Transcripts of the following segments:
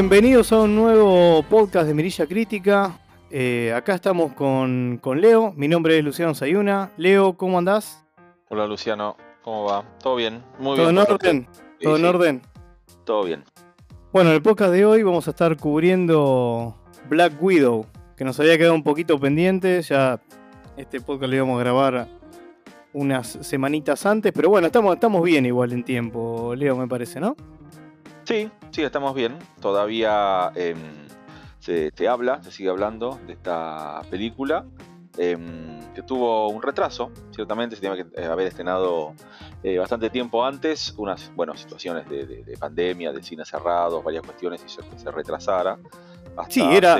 Bienvenidos a un nuevo podcast de Mirilla Crítica. Eh, acá estamos con, con Leo. Mi nombre es Luciano Sayuna. Leo, ¿cómo andás? Hola Luciano, ¿cómo va? ¿Todo bien? Muy ¿Todo bien. En orden? Sí, ¿Todo en sí. orden? Todo bien. Bueno, en el podcast de hoy vamos a estar cubriendo Black Widow, que nos había quedado un poquito pendiente. Ya este podcast lo íbamos a grabar unas semanitas antes, pero bueno, estamos, estamos bien igual en tiempo, Leo, me parece, ¿no? Sí, sí, estamos bien. Todavía em, se, se habla, se sigue hablando de esta película, em, que tuvo un retraso, ciertamente, se tiene que eh, haber estrenado eh, bastante tiempo antes, unas bueno, situaciones de, de- de pandemia, de cine cerrados, varias cuestiones hizo que se retrasara. hasta Sí, era-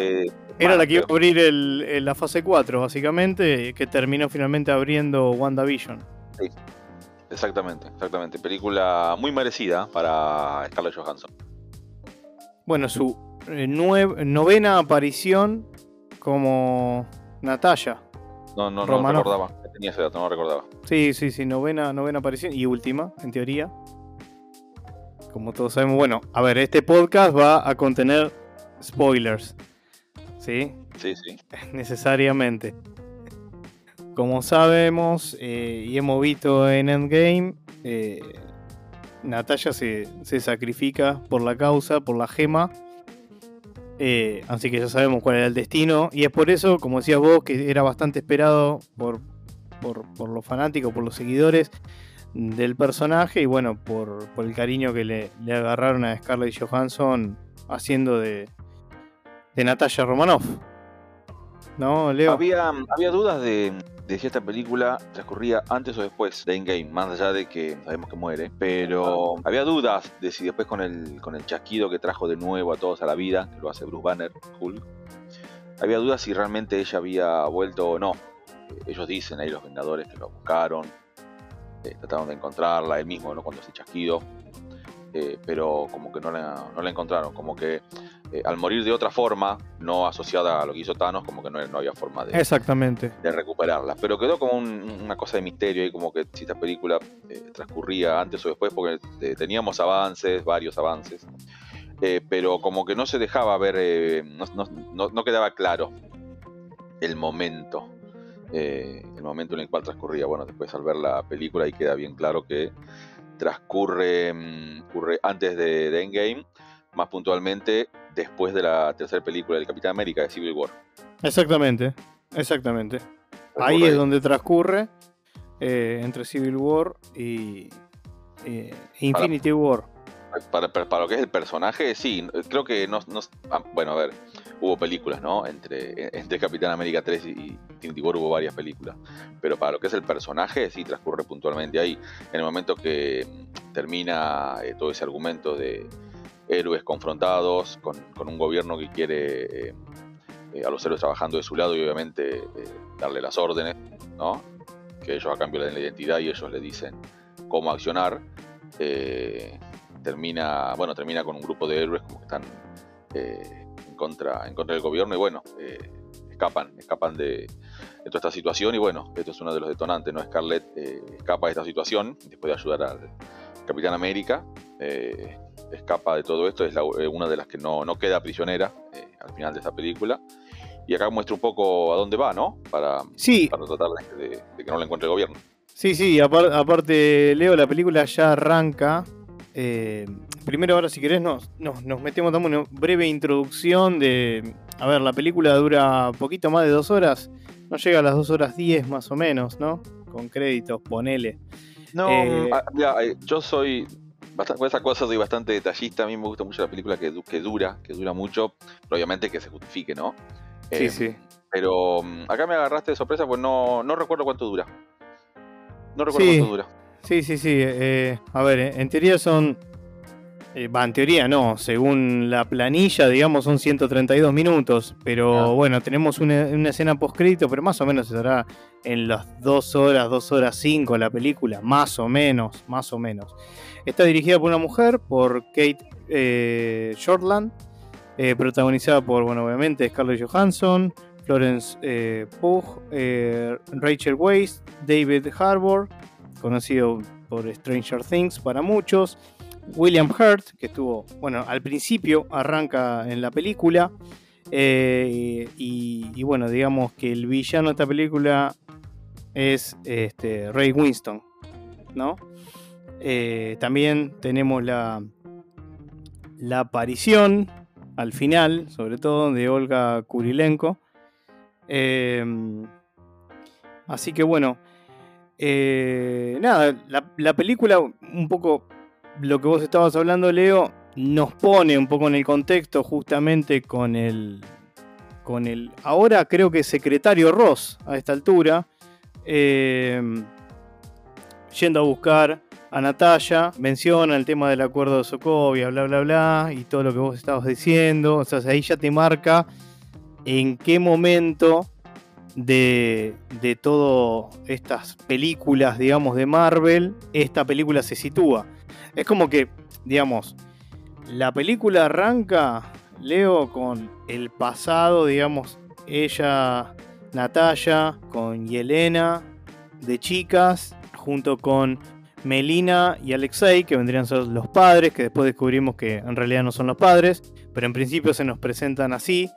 Era la que iba a abrir el- el- la fase 4, básicamente, que terminó finalmente abriendo WandaVision. Exactamente, exactamente. Película muy merecida para Scarlett Johansson. Bueno, su eh, novena aparición como Natalia. No, no, no Romanoff. recordaba. Tenía ese dato, no recordaba. Sí, sí, sí, novena, novena aparición y última, en teoría. Como todos sabemos, bueno, a ver, este podcast va a contener spoilers. ¿Sí? Sí, sí. Necesariamente. Como sabemos eh, y hemos visto en Endgame, eh, Natalia se, se sacrifica por la causa, por la gema. Eh, así que ya sabemos cuál era el destino. Y es por eso, como decías vos, que era bastante esperado por, por, por los fanáticos, por los seguidores del personaje. Y bueno, por, por el cariño que le, le agarraron a Scarlett Johansson haciendo de, de Natalia Romanoff. ¿No, Leo? Había, había dudas de, de esta película transcurría antes o después de Endgame, más allá de que sabemos que muere. Pero había dudas de si después con el, con el chasquido que trajo de nuevo a todos a la vida, que lo hace Bruce Banner, Hulk, había dudas si realmente ella había vuelto o no. Ellos dicen ahí los Vengadores que lo buscaron, eh, trataron de encontrarla, él mismo, ¿no? Cuando ese chasquido. Eh, pero como que no la, no la encontraron, como que eh, al morir de otra forma, no asociada a lo que hizo Thanos, como que no, no había forma de, Exactamente. de recuperarla. Pero quedó como un- una cosa de misterio ahí, como que si esta película eh, transcurría antes o después, porque teníamos avances, varios avances, pero como que no se dejaba ver, no, no- no- no quedaba claro el momento. el momento en el cual transcurría. Bueno, después al ver la película ahí queda bien claro que transcurre mm, antes de, de Endgame, más puntualmente después de la tercera película del Capitán América, de Civil War. Exactamente. Exactamente. Ahí es donde transcurre eh, entre Civil War y eh, Infinity War. Para, para- para lo que es el personaje, sí, creo que no, no- ah, bueno, a ver, hubo películas, ¿no? Entre, entre Capitán América 3 y Infinity hubo varias películas, pero para lo que es el personaje, sí transcurre puntualmente ahí, en el momento que mm, termina eh, todo ese argumento de héroes confrontados con, con un gobierno que quiere eh, eh, a los héroes trabajando de su lado y obviamente darle las órdenes, ¿no? Que ellos a cambio le den la identidad y ellos le dicen cómo accionar. termina, bueno, termina con un grupo de héroes como que están contra, en contra del gobierno y bueno, eh, escapan, escapan de, de toda esta situación y bueno, esto es uno de los detonantes, ¿no? Scarlett eh, escapa de esta situación después de ayudar al Capitán América, eh, escapa de todo esto, es la- una de las que no, no queda prisionera al final de esta película. Y acá muestra un poco a dónde va, ¿no? Para, Sí, para tratar de, de- de que no la encuentre el gobierno. sí, sí. apar- aparte, Leo, la película ya arranca. Eh, primero, ahora, si querés, nos, nos, nos metemos, damos una breve introducción de. A ver, la película dura poquito más de dos horas. No llega a las dos horas diez, más o menos, ¿no? Con créditos, ponele. No, Eh, ah, mira, eh, yo soy bastante, con esa cosa soy bastante detallista. A mí me gusta mucho la película que, que dura, que dura mucho, pero obviamente que se justifique, ¿no? Sí, Eh, sí. Pero mm, acá me agarraste de sorpresa, pues no, no recuerdo cuánto dura. No recuerdo Sí. cuánto dura. Sí, sí, sí. eh, a ver, eh, en teoría son. eh, Va, en teoría no. Según la planilla, digamos, son 132 minutos. Pero Ah. bueno, tenemos una, una escena post-crédito, pero más o menos estará en las 2 horas, 2 horas 5 la película. Más o menos, más o menos. Está dirigida por una mujer, por Kate eh, Shortland. eh, protagonizada por, bueno, obviamente, Scarlett Johansson, Florence eh, Pugh, eh, Rachel Weisz, David Harbour, conocido por Stranger Things para muchos, William Hurt, que estuvo, bueno, al principio arranca en la película. Eh, y, bueno, digamos que el villano de esta película es este, Ray Winston, ¿no? Eh, también tenemos la, la aparición al final, sobre todo, de Olga Kurilenko. Em, así que bueno, eh, nada, la, película, un poco lo que vos estabas hablando, Leo, nos pone un poco en el contexto justamente con el, con el ahora creo que secretario Ross a esta altura, em, yendo a buscar a Natalia, menciona el tema del acuerdo de Sokovia, bla, bla, bla, y todo lo que vos estabas diciendo. O sea, ahí ya te marca en qué momento de, de todas estas películas, digamos, de Marvel, esta película se sitúa. Es como que, digamos, la película arranca, Leo, con el pasado, digamos, ella, Natalia, con Yelena, de chicas, junto con Melina y Alexei, que vendrían a ser los padres, que después descubrimos que en realidad no son los padres, pero en principio se nos presentan así.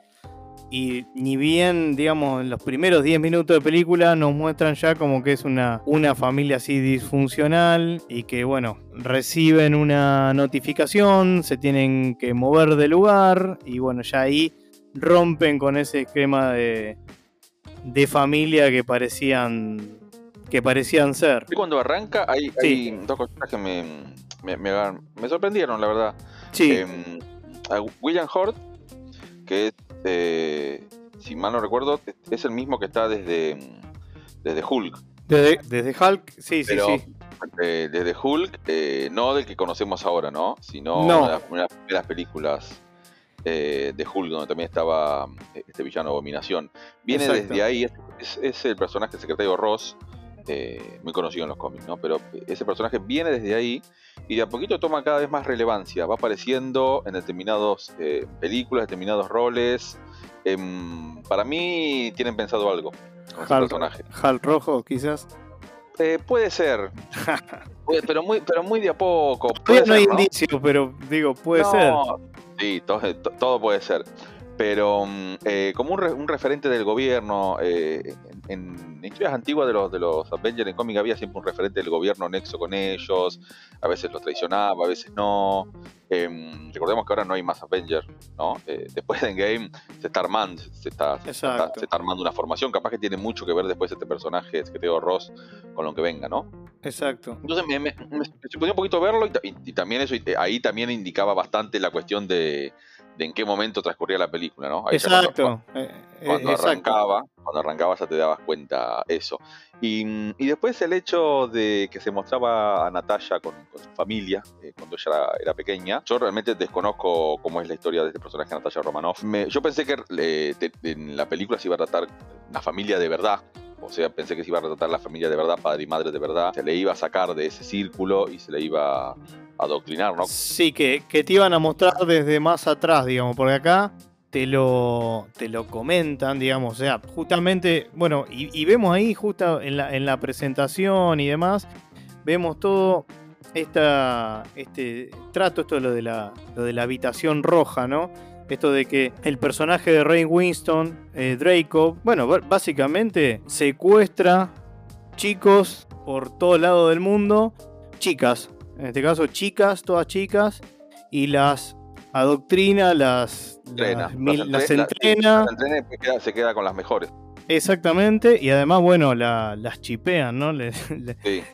Y ni bien, digamos, en los primeros 10 minutos de película nos muestran ya como que es una, una familia así disfuncional y que, bueno, reciben una notificación, se tienen que mover de lugar y, bueno, ya ahí rompen con ese esquema de, de familia que parecían que parecían ser. Y cuando arranca hay, dos cosas que me, me, sorprendieron, la verdad. Sí. Em, William Hort, que es, eh, si mal no recuerdo, es el mismo que está desde, desde Hulk. Desde, desde Hulk, sí, sí, sí. Eh, desde Hulk, eh, no del que conocemos ahora, ¿no? Sino de las primeras películas de Hulk, donde también estaba este villano Abominación. Viene desde ahí, es, es, el personaje secretario Ross, eh, muy conocido en los cómics, ¿no? Pero ese personaje viene desde ahí y de a poquito toma cada vez más relevancia, va apareciendo en determinadas eh, películas, determinados roles. Em, para mí tienen pensado algo con ese personaje. Hal Rojo, quizás. Eh, puede ser. pero muy, pero muy de a poco. no hay indicio, pero digo, puede ser. Sí, todo, puede ser. Pero mm, como un, referente del gobierno, en en historias antiguas de los, de los Avengers en cómic había siempre un referente del gobierno nexo con ellos, a veces los traicionaba, a veces no. Em, recordemos que ahora no hay más Avengers, ¿no? Eh, después de Endgame se está armando, se está, se está, armando una formación, capaz que tiene mucho que ver después este personaje, que tengo Ross, con lo que venga, ¿no? Exacto. Entonces me, me, un poquito verlo y, también eso, ahí también indicaba bastante la cuestión de, de en qué momento transcurría la película, ¿no? exacto. Cuando, eh, arrancaba, cuando arrancaba ya te dabas cuenta eso. Y, después el hecho de que se mostraba a Natalia con, su familia eh, cuando ella era, pequeña. Yo realmente desconozco cómo es la historia de este personaje, Natalia Romanoff. yo pensé que en la película se iba a tratar una familia de verdad, o sea, pensé que se iba a retratar la familia de verdad, padre y madre de verdad. Se le iba a sacar de ese círculo y se le iba a adoctrinar, ¿no? Sí, que, que te iban a mostrar desde más atrás, digamos, porque acá te lo, te lo comentan, digamos, o sea, justamente, bueno, y, vemos ahí justo en la, en la, presentación y demás, vemos todo esta, este trato, esto de de, la, lo de la habitación roja, ¿no? Esto de que el personaje de Ray Winston, eh, Draco, bueno, básicamente secuestra chicos por todo lado del mundo, chicas, en este caso chicas, todas chicas, y las adoctrina, las, entrena, las, entrena. se queda con las mejores. Exactamente, y además, bueno, las chipean, ¿no? Le,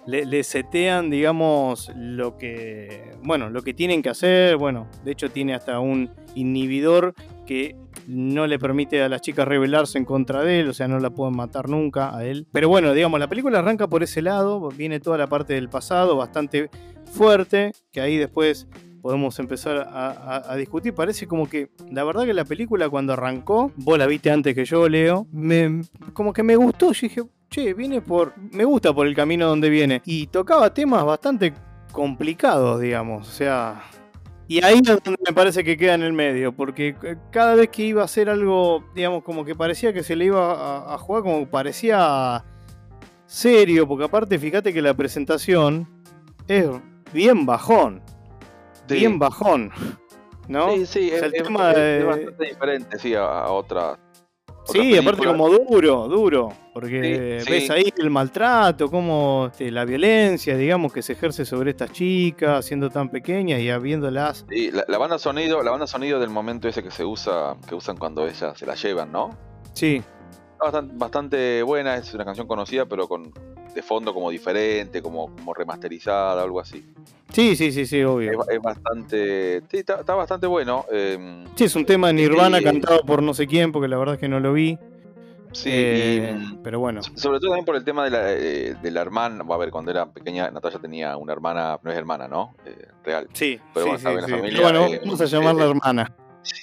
le, setean, digamos, lo que, bueno, lo que tienen que hacer. Bueno, de hecho tiene hasta un inhibidor que no le permite a las chicas rebelarse en contra de él, o sea, no la pueden matar nunca a él. Pero bueno, digamos, la película arranca por ese lado, viene toda la parte del pasado bastante fuerte, que ahí después podemos empezar a, discutir. Parece como que, la verdad que la película cuando arrancó, vos la viste antes que yo, Leo, me, como que me gustó. Yo dije, che, viene por, me gusta por el camino donde viene. Y tocaba temas bastante complicados, digamos. O sea, y ahí es donde me parece que queda en el medio, porque cada vez que iba a hacer algo, digamos, como que parecía que se le iba a, jugar, como parecía serio, porque aparte fíjate que la presentación es bien bajón. Bien bajón. ¿No? Sí, sí, O sea, es, el tema es- de- es bastante diferente, sí, a, a otra. Sí, aparte como duro, duro, porque Sí, sí. ves ahí el maltrato, como este, la violencia, digamos, que se ejerce sobre estas chicas, siendo tan pequeñas y habiéndolas. Sí, la, la banda sonido, la banda sonido del momento ese que se usa, que usan cuando ellas se la llevan, ¿no? Sí, Bastante, bastante buena, es una canción conocida, pero con de fondo como diferente, como, como remasterizada, algo así. sí, sí, sí, sí, obvio. es bastante, sí, está, está bastante bueno. eh, Sí, es un tema de Nirvana cantado por no sé quién, porque la verdad es que no lo vi. sí, eh, y, pero bueno, sobre todo también por el tema de la, eh, de la hermana, a ver, cuando era pequeña, Natalia tenía una hermana, no es hermana, ¿no? Eh, real. sí, pero sí, bueno, sí, sí. familia, Pero bueno, vamos a llamarla hermana.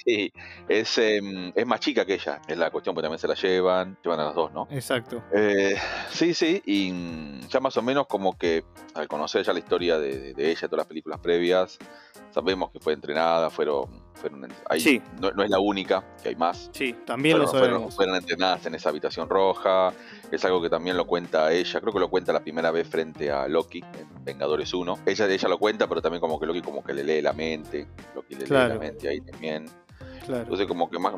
Sí, es, em, es más chica que ella, es la cuestión, porque también se la llevan, llevan a las dos, ¿no? Exacto. Eh, sí, sí, y mm, ya más o menos como que al conocer ya la historia de- de ella, todas las películas previas, sabemos que fue entrenada, fueron, fueron hay- Sí. no, no es la única, que hay más. Sí, también Fueron, lo fueron- fueron entrenadas en esa habitación roja, es algo que también lo cuenta ella, creo que lo cuenta la primera vez frente a Loki en Vengadores 1. Ella, ella lo cuenta, pero también como que Loki como que le lee la mente, Loki le lee la mente ahí también. Claro. Entonces como que más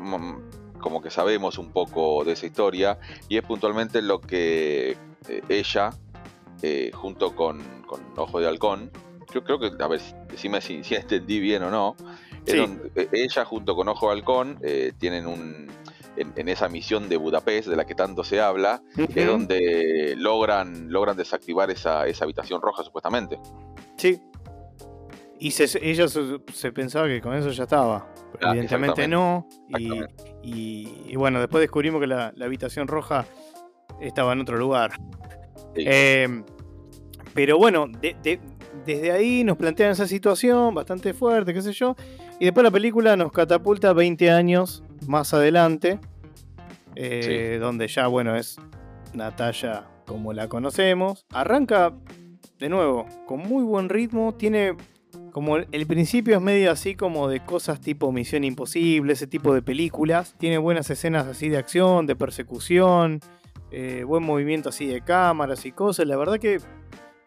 como que sabemos un poco de esa historia y es puntualmente lo que eh, ella eh, junto con, con Ojo de Halcón, yo creo que, a ver, decime si, si entendí bien o no, Sí. donde- eh, ella junto con Ojo Halcón eh, tienen un, en, en esa misión de Budapest de la que tanto se habla, es donde logran, logran desactivar esa, esa habitación roja supuestamente. Sí. Y se- ella se, se pensaba que con eso ya estaba. Pero Ah, evidentemente no. Y, Exactamente. y- y bueno, después descubrimos que la, la habitación roja estaba en otro lugar. Sí. Eh, pero bueno, de- de- desde ahí nos plantean esa situación bastante fuerte, qué sé yo. Y después la película nos catapulta 20 años más adelante. eh, Donde ya, bueno, es Natalia como la conocemos. Arranca de nuevo con muy buen ritmo. Tiene como el, el principio es medio así como de cosas tipo Misión Imposible, ese tipo de películas. Tiene buenas escenas así de acción, de persecución, eh, buen movimiento así de cámaras y cosas. La verdad que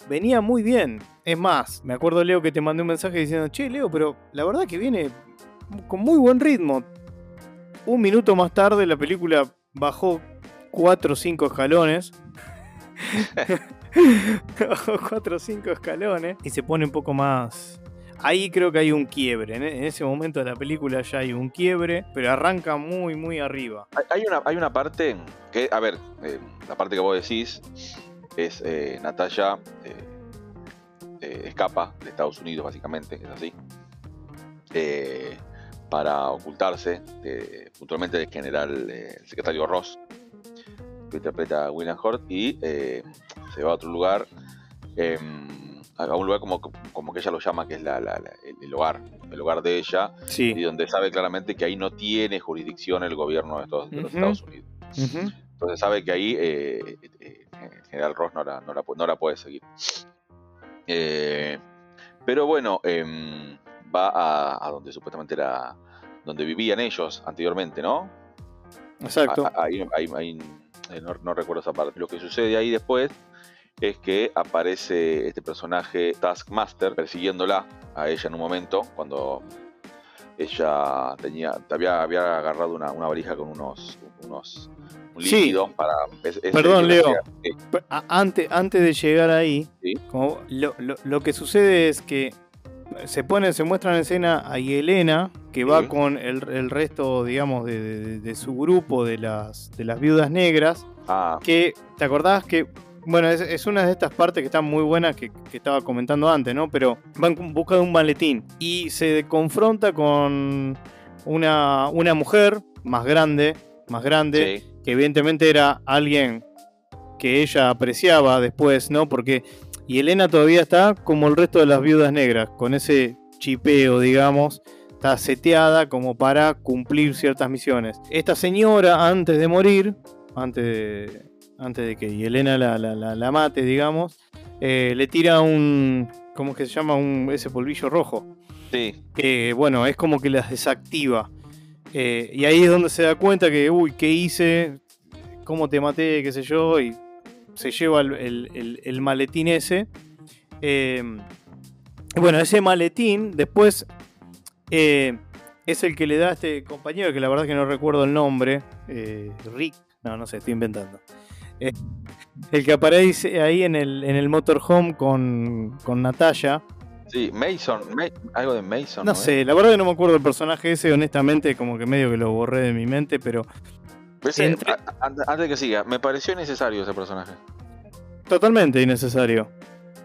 venía muy bien. Es más, me acuerdo Leo que te mandé un mensaje diciendo, che Leo, pero la verdad que viene con muy buen ritmo. Un minuto más tarde la película bajó 4 o 5 escalones. Bajó 4 o 5 escalones y se pone un poco más... Ahí creo que hay un quiebre. En en ese momento de la película ya hay un quiebre, pero arranca muy, muy arriba. Hay- una, hay una parte que, a ver, eh, la parte que vos decís es eh, Natalia eh, eh, escapa de Estados Unidos, básicamente, es así, eh, para ocultarse, de- puntualmente del general, eh, el secretario Ross, que interpreta a William Hurt, y eh, se va a otro lugar, em, a un lugar como, como que ella lo llama, que es la- la- la- el, el hogar, el hogar de ella, y donde sabe claramente que ahí no tiene jurisdicción el gobierno de, de los. Estados Unidos. Entonces sabe que ahí eh, eh, el general Ross no la, no la no la puede seguir. Eh, pero bueno, em, va a, a donde supuestamente era donde vivían ellos anteriormente, ¿no? Exacto. A- a- ahí- eh, no, no recuerdo esa parte. Lo que sucede ahí después es que aparece este personaje Taskmaster persiguiéndola a ella en un momento cuando ella tenía había, había agarrado una, una valija con unos unos un Sí. para Perdón, Leo. sí, Antes, antes de llegar ahí, Sí. como lo, lo- lo que sucede es que se pone, se muestra en escena a Yelena, que va con el, el resto, digamos, de, de- de su grupo de las, de las viudas negras, ah, que, ¿te acordás que, bueno, es, es una de estas partes que están muy buenas que, que estaba comentando antes, ¿no? Pero van en busca de un maletín y se confronta con una, una mujer más grande, más grande, sí, que evidentemente era alguien que ella apreciaba después, ¿no? Porque y Elena todavía está como el resto de las viudas negras, con ese chipeo, digamos, está seteada como para cumplir ciertas misiones. Esta señora, antes de morir, antes de, antes de que Elena la, la- la- la mate, digamos, eh, le tira un, ¿cómo es que se llama? Un, ese polvillo rojo sí, que bueno, es como que las desactiva. Eh, y ahí es donde se da cuenta que, uy, ¿qué hice? ¿Cómo te maté? ¿Qué sé yo? Y se lleva el, el- el- maletín ese. Eh, Bueno, ese maletín después eh, es el que le da a este compañero, que la verdad que no recuerdo el nombre, Rick, no, no sé, estoy inventando. El que aparece ahí en el, en el motorhome con, con Natalia. Sí, Mason, algo de Mason. No, sé, la verdad que no me acuerdo del personaje ese, honestamente, como que medio que lo borré de mi mente, pero... antes de que siga, me pareció necesario ese personaje. Totalmente innecesario.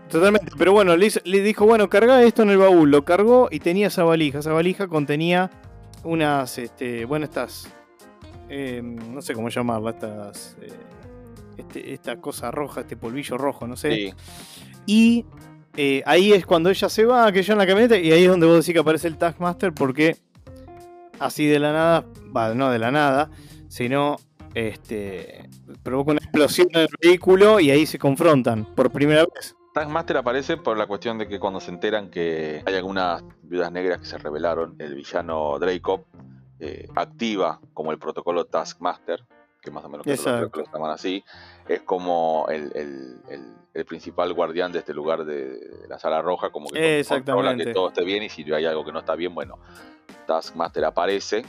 Totalmente, pero bueno, le, dijo, bueno, carga esto en el baúl, lo cargó y tenía esa valija. Esa valija contenía unas, este, bueno, estas, eh, no sé cómo llamarla, estas, eh, este, esta cosa roja, este polvillo rojo, no sé. Y eh, ahí es cuando ella se va, que yo en la camioneta, y ahí es donde vos decís que aparece el Taskmaster porque así de la nada, no de la nada, sino este, provoca una explosión en el vehículo y ahí se confrontan por primera vez. Taskmaster aparece por la cuestión de que cuando se enteran que hay algunas viudas negras que se rebelaron, el villano Dracov eh, activa como el protocolo Taskmaster, que más o menos que lo, llaman así, es como el, principal guardián de este lugar de, la sala roja, como que controla que todo esté bien y si hay algo que no está bien, bueno, Taskmaster aparece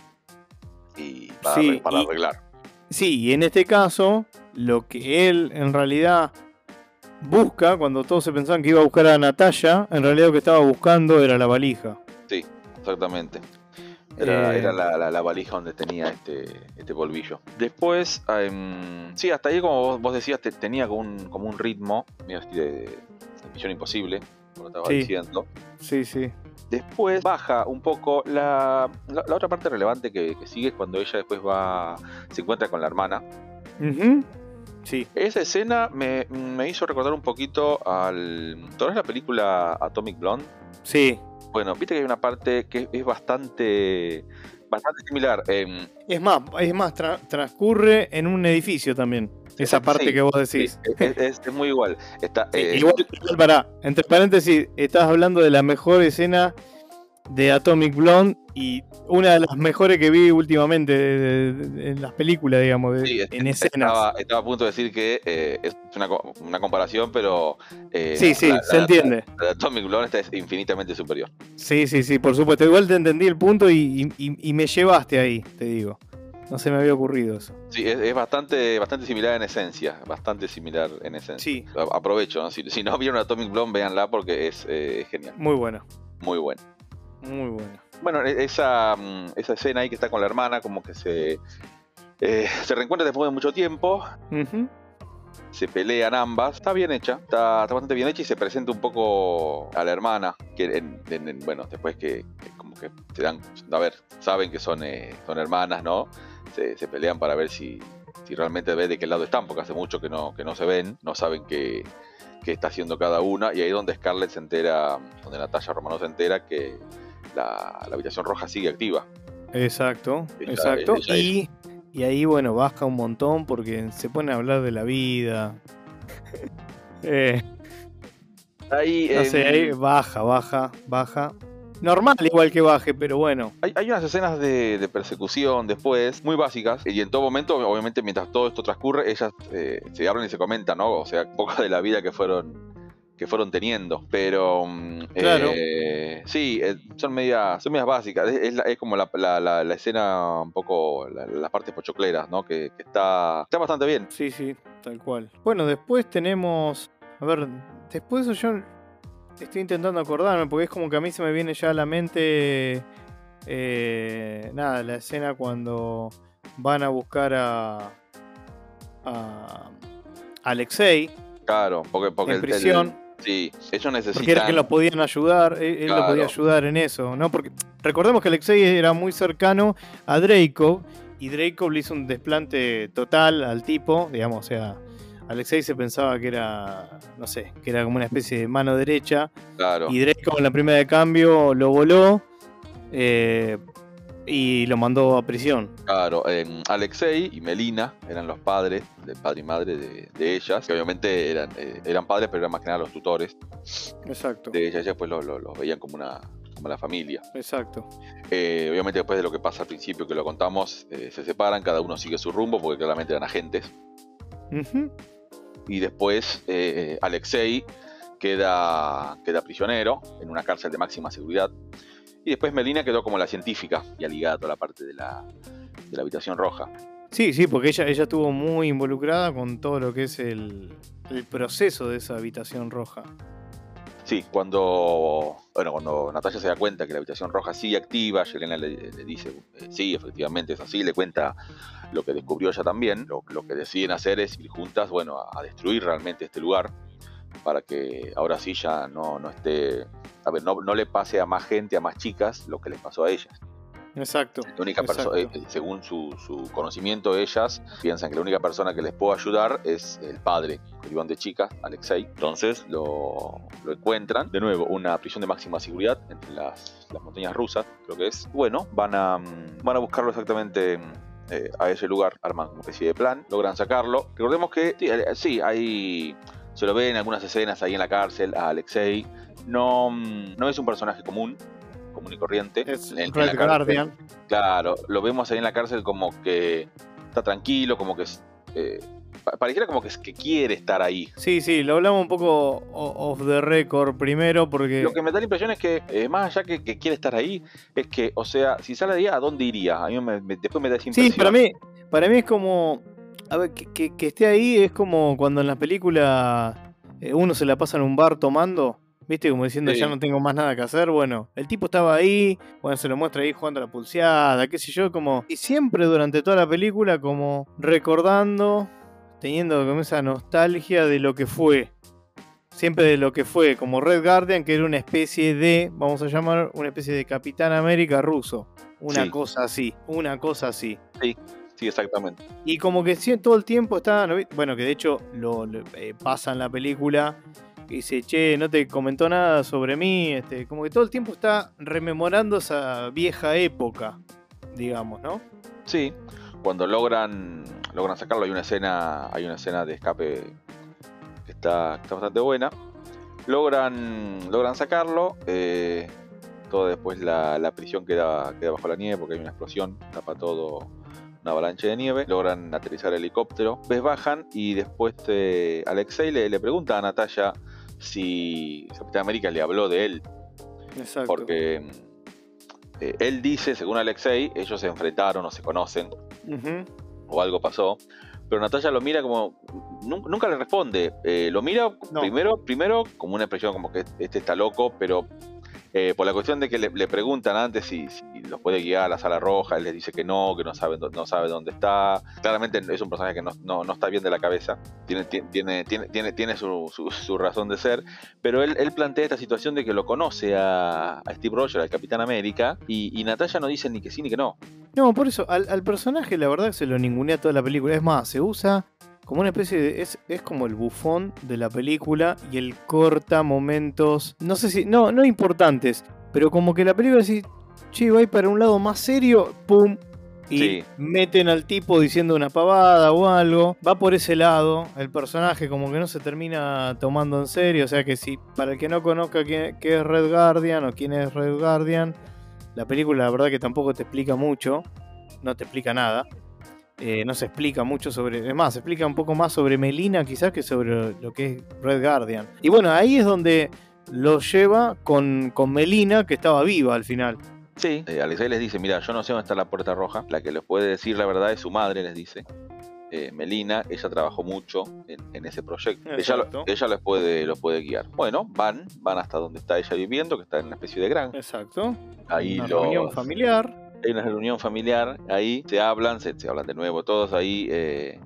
y para, arreglar. Sí, y en este caso, lo que él en realidad busca, cuando todos se pensaban que iba a buscar a Natalia, en realidad lo que estaba buscando era la valija. Sí, exactamente. Era, eh. la, valija donde tenía este, este polvillo. Después, em, sí, hasta ahí, como vos, decías, tenía como un, como un ritmo, medio de, de Misión Imposible, como estaba diciendo. Sí, sí. Después baja un poco la, la, otra parte relevante que, sigue es cuando ella después va, se encuentra con la hermana. Sí. Esa escena me, hizo recordar un poquito al. ¿Toda la película Atomic Blonde? Sí. Bueno, viste que hay una parte que es bastante. Bastante similar. es más, es más transcurre en un edificio también. Esa parte que vos decís. es, muy igual. Está, eh, igual, para, entre paréntesis, estás hablando de la mejor escena de Atomic Blonde y una de las mejores que vi últimamente en las películas, digamos, en escenas. Estaba, estaba, a punto de decir que eh, es una, una, comparación, pero... Eh, sí, sí, se entiende. Atomic Blonde es infinitamente superior. Sí, sí, sí, por supuesto. Igual te entendí el punto y, me llevaste ahí, te digo. No se me había ocurrido eso. Sí, es, bastante, bastante similar en esencia. Bastante similar en esencia. Sí. Aprovecho, ¿no? Si, no vieron Atomic Blonde, véanla porque es eh, genial. Muy buena. Muy buena. Muy buena. Bueno, e-, esa, mm, esa escena ahí que está con la hermana, como que se, eh, se reencuentra después de mucho tiempo. Se pelean ambas. Está bien hecha, está, bastante bien hecha y se presenta un poco a la hermana. Que bueno, después que, como que se dan, a ver, saben que son, eh, son hermanas, ¿no? Se, pelean para ver si, si realmente ve de qué lado están, porque hace mucho que no, que no se ven, no saben qué, qué está haciendo cada una. Y ahí es donde Scarlett se entera, donde Natalia Romano se entera que la, habitación roja sigue activa. Exacto, exacto. y, ahí, bueno, baja un montón porque se pone a hablar de la vida. eh, ahí, no sé, ahí baja, baja, baja. Normal, igual que baje, pero bueno. Hay, unas escenas de, persecución después, muy básicas, y en todo momento, obviamente, mientras todo esto transcurre, ellas eh, se hablan y se comentan, ¿no? O sea, poco de la vida que fueron que fueron teniendo. Pero mm, claro. Eh, sí, eh, son medias, son medias básicas. Es, como la, la, escena un poco, las partes pochocleras, ¿no? Que, está, está bastante bien. Sí, sí, tal cual. Bueno, después tenemos. A ver, después yo estoy intentando acordarme, porque es como que a mí se me viene ya a la mente. Eh, nada, la escena cuando van a buscar a. a Alexei. Claro, porque, porque en prisión. Sí, ellos necesitan. Porque era que lo podían ayudar, él, lo podía ayudar en eso, ¿no? Porque recordemos que Alexei era muy cercano a Draco y Draco le hizo un desplante total al tipo, digamos, o sea, Alexei se pensaba que era, no sé, que era como una especie de mano derecha. Claro. Y Draco en la primera de cambio lo voló. Eh, y lo mandó a prisión. Claro, Alexei y Melina eran los padres, del padre y madre de, ellas, que obviamente eran, eh, eran padres, pero eran más que nada los tutores. Exacto. De ellas, pues los veían como una, como la familia. Exacto. Eh, obviamente después de lo que pasa al principio que lo contamos, eh, se separan, cada uno sigue su rumbo porque claramente eran agentes. Y después Alexei queda, queda prisionero en una cárcel de máxima seguridad. Y después Melina quedó como la científica y ligada a toda la parte de la, de la habitación roja. Sí, sí, porque ella, ella estuvo muy involucrada con todo lo que es el, el proceso de esa habitación roja. Sí, cuando, bueno, cuando Natalia se da cuenta que la habitación roja sigue activa, Yelena le, dice, eh, sí, efectivamente es así, le cuenta lo que descubrió ella también. Lo, que deciden hacer es ir juntas, bueno, a, destruir realmente este lugar para que ahora sí ya no, no esté, a ver, no, no le pase a más gente, a más chicas, lo que les pasó a ellas. Exacto. La única persona, eh, según su, conocimiento, ellas piensan que la única persona que les puede ayudar es el padre que iban de chica, Alexei. Entonces lo, encuentran. De nuevo, una prisión de máxima seguridad entre las, montañas rusas, creo que es. Bueno, van a, mm, van a buscarlo exactamente eh, a ese lugar, arman una especie de plan, logran sacarlo. Recordemos que sí, hay. Se lo ve en algunas escenas ahí en la cárcel a Alexei. No, mm, no es un personaje común, común y corriente. Es en, Red Guardian. Claro, lo vemos ahí en la cárcel como que está tranquilo, como que eh, pareciera como que, que quiere estar ahí. Sí, sí, lo hablamos un poco off the record primero porque... Lo que me da la impresión es que, eh, más allá que, que, quiere estar ahí, es que, o sea, si sale de ahí, ¿a dónde iría? A mí me, después me da esa impresión. Sí, para mí, para mí es como... A ver, que, que esté ahí es como cuando en la película eh, uno se la pasa en un bar tomando ¿Viste? Como diciendo, ya no tengo más nada que hacer. Bueno, el tipo estaba ahí, bueno, se lo muestra ahí jugando a la pulseada, qué sé yo, como. Y siempre durante toda la película, como recordando, teniendo como esa nostalgia de lo que fue. Siempre de lo que fue, como Red Guardian, que era una especie de, vamos a llamar, una especie de Capitán América ruso. Una cosa así, una cosa así. Sí. Sí, exactamente. Y como que todo el tiempo está, bueno, que de hecho lo, eh, pasa en la película, y dice, che, no te comentó nada sobre mí, este, como que todo el tiempo está rememorando esa vieja época, digamos, ¿no? Sí, cuando logran logran sacarlo hay una escena hay una escena de escape que está, está bastante buena. Logran logran sacarlo, eh, todo después la, la, prisión queda, queda bajo la nieve porque hay una explosión, tapa todo una avalancha de nieve, logran aterrizar el helicóptero, ves bajan y después eh, Alexei le, le pregunta a Natalia si Capitán América le habló de él. Exacto. Porque eh, él dice, según Alexei, ellos se enfrentaron o se conocen, o algo pasó. Pero Natalia lo mira como. Nunca le responde. Eh, lo mira primero, primero como una expresión como que este está loco, pero eh, por la cuestión de que le, preguntan antes si, los puede guiar a la sala roja, él les dice que no, que no sabe, no sabe dónde está. Claramente es un personaje que no, no, está bien de la cabeza, tiene, tiene, tiene, tiene, su, su, razón de ser, pero él, él, plantea esta situación de que lo conoce a, Steve Rogers, al Capitán América, y, y, Natalia no dice ni que sí ni que no. No, por eso, al, personaje la verdad se lo ningunea toda la película. Es más, se usa como una especie de. Es, es, como el bufón de la película y el corta momentos. No sé si. No, no importantes. Pero como que la película dice. Che, va para un lado más serio. ¡Pum! Y meten al tipo diciendo una pavada o algo. Va por ese lado. El personaje como que no se termina tomando en serio. O sea que si. Para el que no conozca qué es Red Guardian o quién es Red Guardian. La película la verdad que tampoco te explica mucho. No te explica nada. Eh, no se explica mucho sobre. Es más, se explica un poco más sobre Melina, quizás, que sobre lo que es Red Guardian. Y bueno, ahí es donde lo lleva con, con Melina, que estaba viva al final. Sí, eh, Alexei les dice: Mira, yo no sé dónde está la puerta roja. La que les puede decir la verdad es su madre, les dice. Eh, Melina, ella trabajó mucho en, ese proyecto. Ella, ella los puede, los puede guiar. Bueno, van, van hasta donde está ella viviendo, que está en una especie de granja. Exacto. Ahí una reunión familiar hay una reunión familiar, ahí se hablan, se, hablan de nuevo todos ahí. Eh,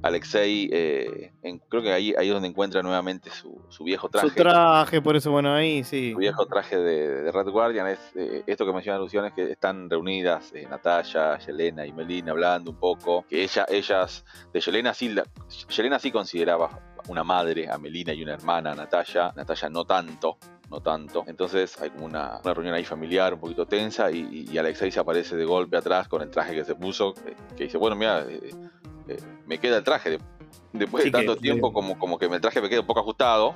Alexei, eh, creo que ahí, ahí es donde encuentra nuevamente su, viejo traje. Su traje, por eso, bueno, ahí sí. Su viejo traje de, Red Guardian es eh, esto que menciona alusiones que están reunidas Natalia, Yelena y Melina hablando un poco. Que ella, ellas, de Yelena sí, la, Yelena sí consideraba una madre a Melina y una hermana a Natalia. Natalia no tanto no tanto. Entonces hay como una, reunión ahí familiar un poquito tensa y, Alexei se aparece de golpe atrás con el traje que se puso, que, dice, bueno, mira, eh, eh, me queda el traje. Después de tanto tiempo, como, como que el traje me queda un poco ajustado,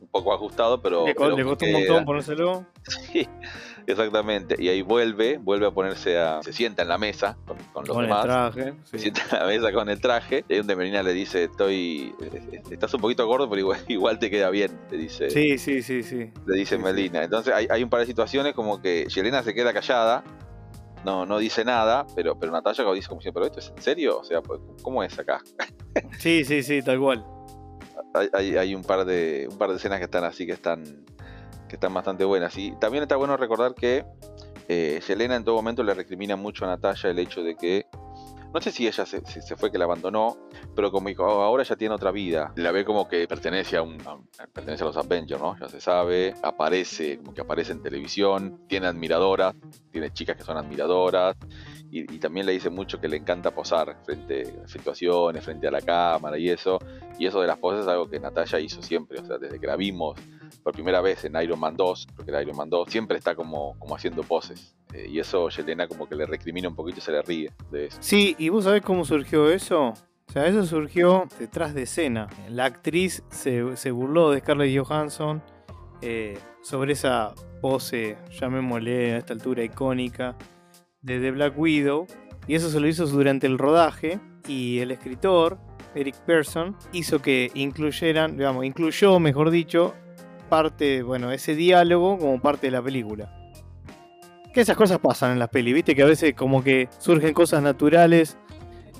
un poco ajustado, pero... Le, costó un montón ponérselo. Sí, Exactamente. Y ahí vuelve, vuelve a ponerse a. Se sienta en la mesa con, con los Con demás. el traje. Se sienta en la mesa con el traje. Y ahí donde Melina le dice: Estoy. Estás un poquito gordo, pero igual, igual te queda bien. Le dice, Sí, sí, sí, sí. le dice sí, sí. Melina. Entonces hay, hay un par de situaciones como que Yelena se queda callada. No, no dice nada, pero, pero Natalia dice como siempre, ¿pero esto es en serio? O sea, pues, ¿cómo es acá? Sí, sí, sí, tal cual. hay, hay- hay un par de un par de escenas que están así que están están bastante buenas. Y también está bueno recordar que eh, Yelena en todo momento le recrimina mucho a Natalia el hecho de que no sé si ella se, se fue que la abandonó pero como dijo, "Oh, ahora ya tiene otra vida. La ve como que pertenece a un pertenece a los Avengers no ya se sabe. Aparece como que aparece en televisión tiene admiradoras tiene chicas que son admiradoras y, y también le dice mucho que le encanta posar frente a situaciones, frente a la cámara y eso. Y eso de las poses es algo que Natalia hizo siempre, o sea, desde que la vimos por primera vez en Iron Man 2, porque era Iron Man 2, siempre está como, como haciendo poses. Eh, y eso Yelena como que le recrimina un poquito y se le ríe de eso. Sí, ¿y vos sabés cómo surgió eso? O sea, eso surgió detrás de escena. La actriz se, se burló de Scarlett Johansson eh, sobre esa pose, llamémosle a esta altura icónica, de The Black Widow. Y eso se lo hizo durante el rodaje. Y el escritor, Eric Pearson, hizo que incluyeran, digamos, incluyó, mejor dicho, parte, bueno, ese diálogo como parte de la película. Que esas cosas pasan en las pelis, viste que a veces como que surgen cosas naturales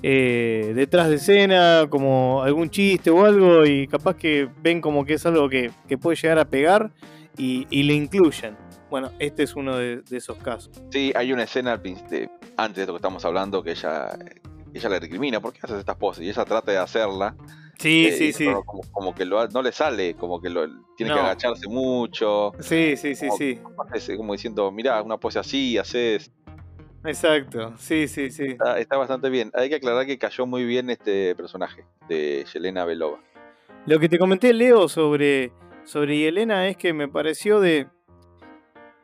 eh, detrás de escena, como algún chiste o algo, y capaz que ven como que es algo que, que puede llegar a pegar y, le incluyen. Bueno, este es uno de, esos casos. Sí, hay una escena antes de esto que estamos hablando que ella, ella le recrimina, ¿por qué haces estas poses? Y ella trata de hacerla. Sí, eh, sí, sí. Como, que lo, no le sale, como que lo, tiene que agacharse mucho. Sí, sí, sí, como- sí. Parece como diciendo, mirá, una pose así, haces. Exacto. Sí, sí, sí. Está, está bastante bien. Hay que aclarar que cayó muy bien este personaje de Yelena Belova. Lo que te comenté, Leo, sobre, sobre Yelena es que me pareció de,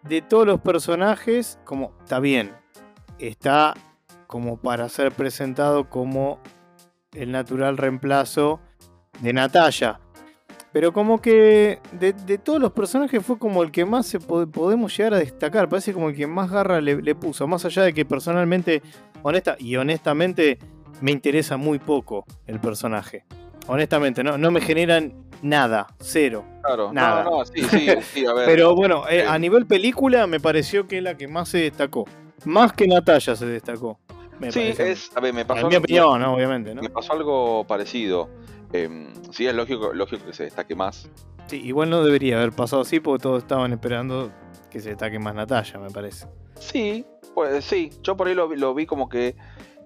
de todos los personajes, como está bien, está como para ser presentado como el natural reemplazo de Natalia. Pero como que de, de todos los personajes fue como el que más se po- podemos llegar a destacar. Parece como el que más garra le, le puso. Más allá de que personalmente, honesta y honestamente, me interesa muy poco el personaje. Honestamente, no, no me generan nada, cero. Claro, Nada. no, no, sí, sí, sí, a ver. Pero bueno, eh. a nivel película me pareció que es la que más se destacó. Más que Natalia se destacó. Me sí, parece es, a ver, me pasó, En mi opinión, ¿no? obviamente, ¿no? me pasó algo parecido. Em, sí, es lógico, lógico que se destaque más. Sí, igual no debería haber pasado así porque todos estaban esperando que se destaque más Natalia, me parece. Sí, pues sí, yo por ahí lo, vi- lo vi como que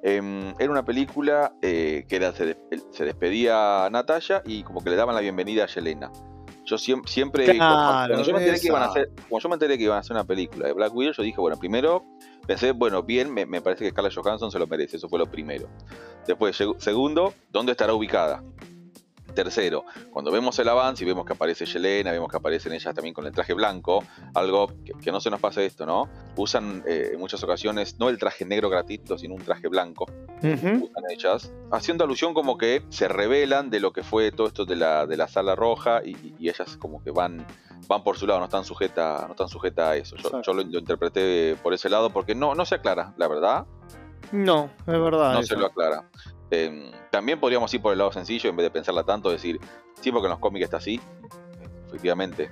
em, era una película eh, que era, se, des- se despedía a Natalia y como que le daban la bienvenida a Yelena. Yo siem- siempre, Claro, cuando, yo me enteré que iban a hacer, cuando yo me enteré que iban a hacer una película de Black Widow, yo dije, bueno, primero pensé, bueno, bien, me, me parece que Scarlett Johansson se lo merece, eso fue lo primero. Después, seg- segundo, ¿dónde estará ubicada? Tercero, cuando vemos el avance y vemos que aparece Yelena, vemos que aparecen ellas también con el traje blanco, algo que, que no se nos pase esto, ¿no? Usan eh, en muchas ocasiones no el traje negro gratuito, sino un traje blanco, usan ellas, haciendo alusión como que se revelan de lo que fue todo esto de la, de la sala roja y, ellas como que van, van por su lado, no están sujetas no están sujetas a eso. Yo, lo, lo interpreté por ese lado porque no, no se aclara, la verdad, No, es verdad. no eso. se lo aclara. Eh, también podríamos ir por el lado sencillo en vez de pensarla tanto, decir, sí, porque en los cómics está así, efectivamente.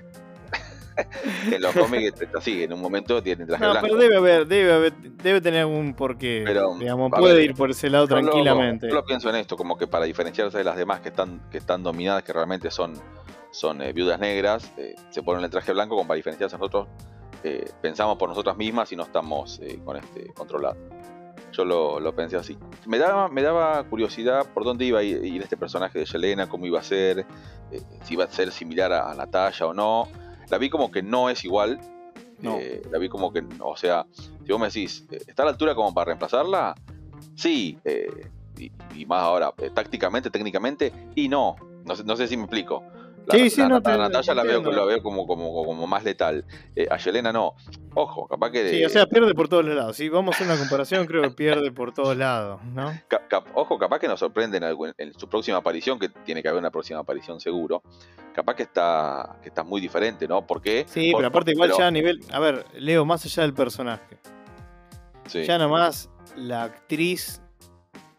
en los cómics está así, en un momento tiene traje No, blanco. pero debe haber, debe haber, debe tener algún porqué. Pero, digamos, puede ver, ir por ese lado Yo lo- tranquilamente. Yo lo pienso en esto, como que para diferenciarse de las demás que están, que están dominadas, que realmente son, son eh, viudas negras, eh, se ponen el traje blanco como para diferenciarse nosotros. eh, pensamos por nosotras mismas y no estamos eh, con este controlado. Yo lo, lo pensé así. Me daba, me daba curiosidad por dónde iba a ir, este personaje de Yelena, cómo iba a ser, eh, si iba a ser similar a, a Natalia o no. La vi como que no es igual. No. Eh, la vi como que, o sea, si vos me decís, eh, ¿está a la altura como para reemplazarla? Sí, eh, y, y más ahora, tácticamente, técnicamente, y no. No sé, no sé si me explico. La, Sí, sí, la- no la te- Natalia la veo, entiendo. la veo como, como, como más letal. Eh, a Yelena no. Ojo, capaz que. Sí, o sea, pierde por todos lados. Si vamos a hacer una comparación, creo que pierde por todos lados, ¿no? Cap- ojo, capaz que nos sorprende en, su próxima aparición, que tiene que haber una próxima aparición seguro. Capaz que está, que está muy diferente, ¿no? ¿Por qué? Sí, Por- pero aparte igual pero- ya a nivel... A ver, Leo, más allá del personaje. sí. Ya nomás la actriz,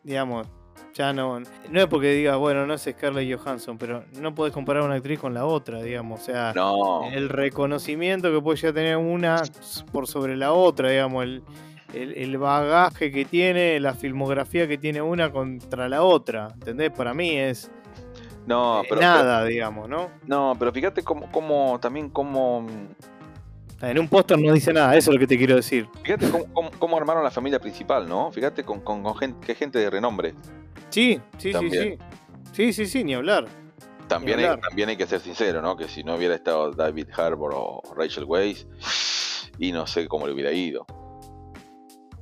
digamos, ya no... No es porque diga, bueno, no es Scarlett Johansson, pero no podés comparar una actriz con la otra, digamos. O sea, No, el reconocimiento que puede ya tener una por sobre la otra, digamos, el, el- el bagaje que tiene, la filmografía que tiene una contra la otra, ¿entendés? Para mí es no, eh, pero, nada, digamos, ¿no? no, pero fíjate cómo, cómo también cómo, En un póster no dice nada, eso es lo que te quiero decir. fíjate cómo, cómo- cómo armaron la familia principal, ¿no? Fíjate con, con, con gente, qué gente de renombre. Sí, sí, sí, También. sí. Sí, sí, sí, ni hablar. También Ni hay, también hay que ser sincero, ¿no? Que si no hubiera estado David Harbour o Rachel Weisz, y no sé cómo le hubiera ido.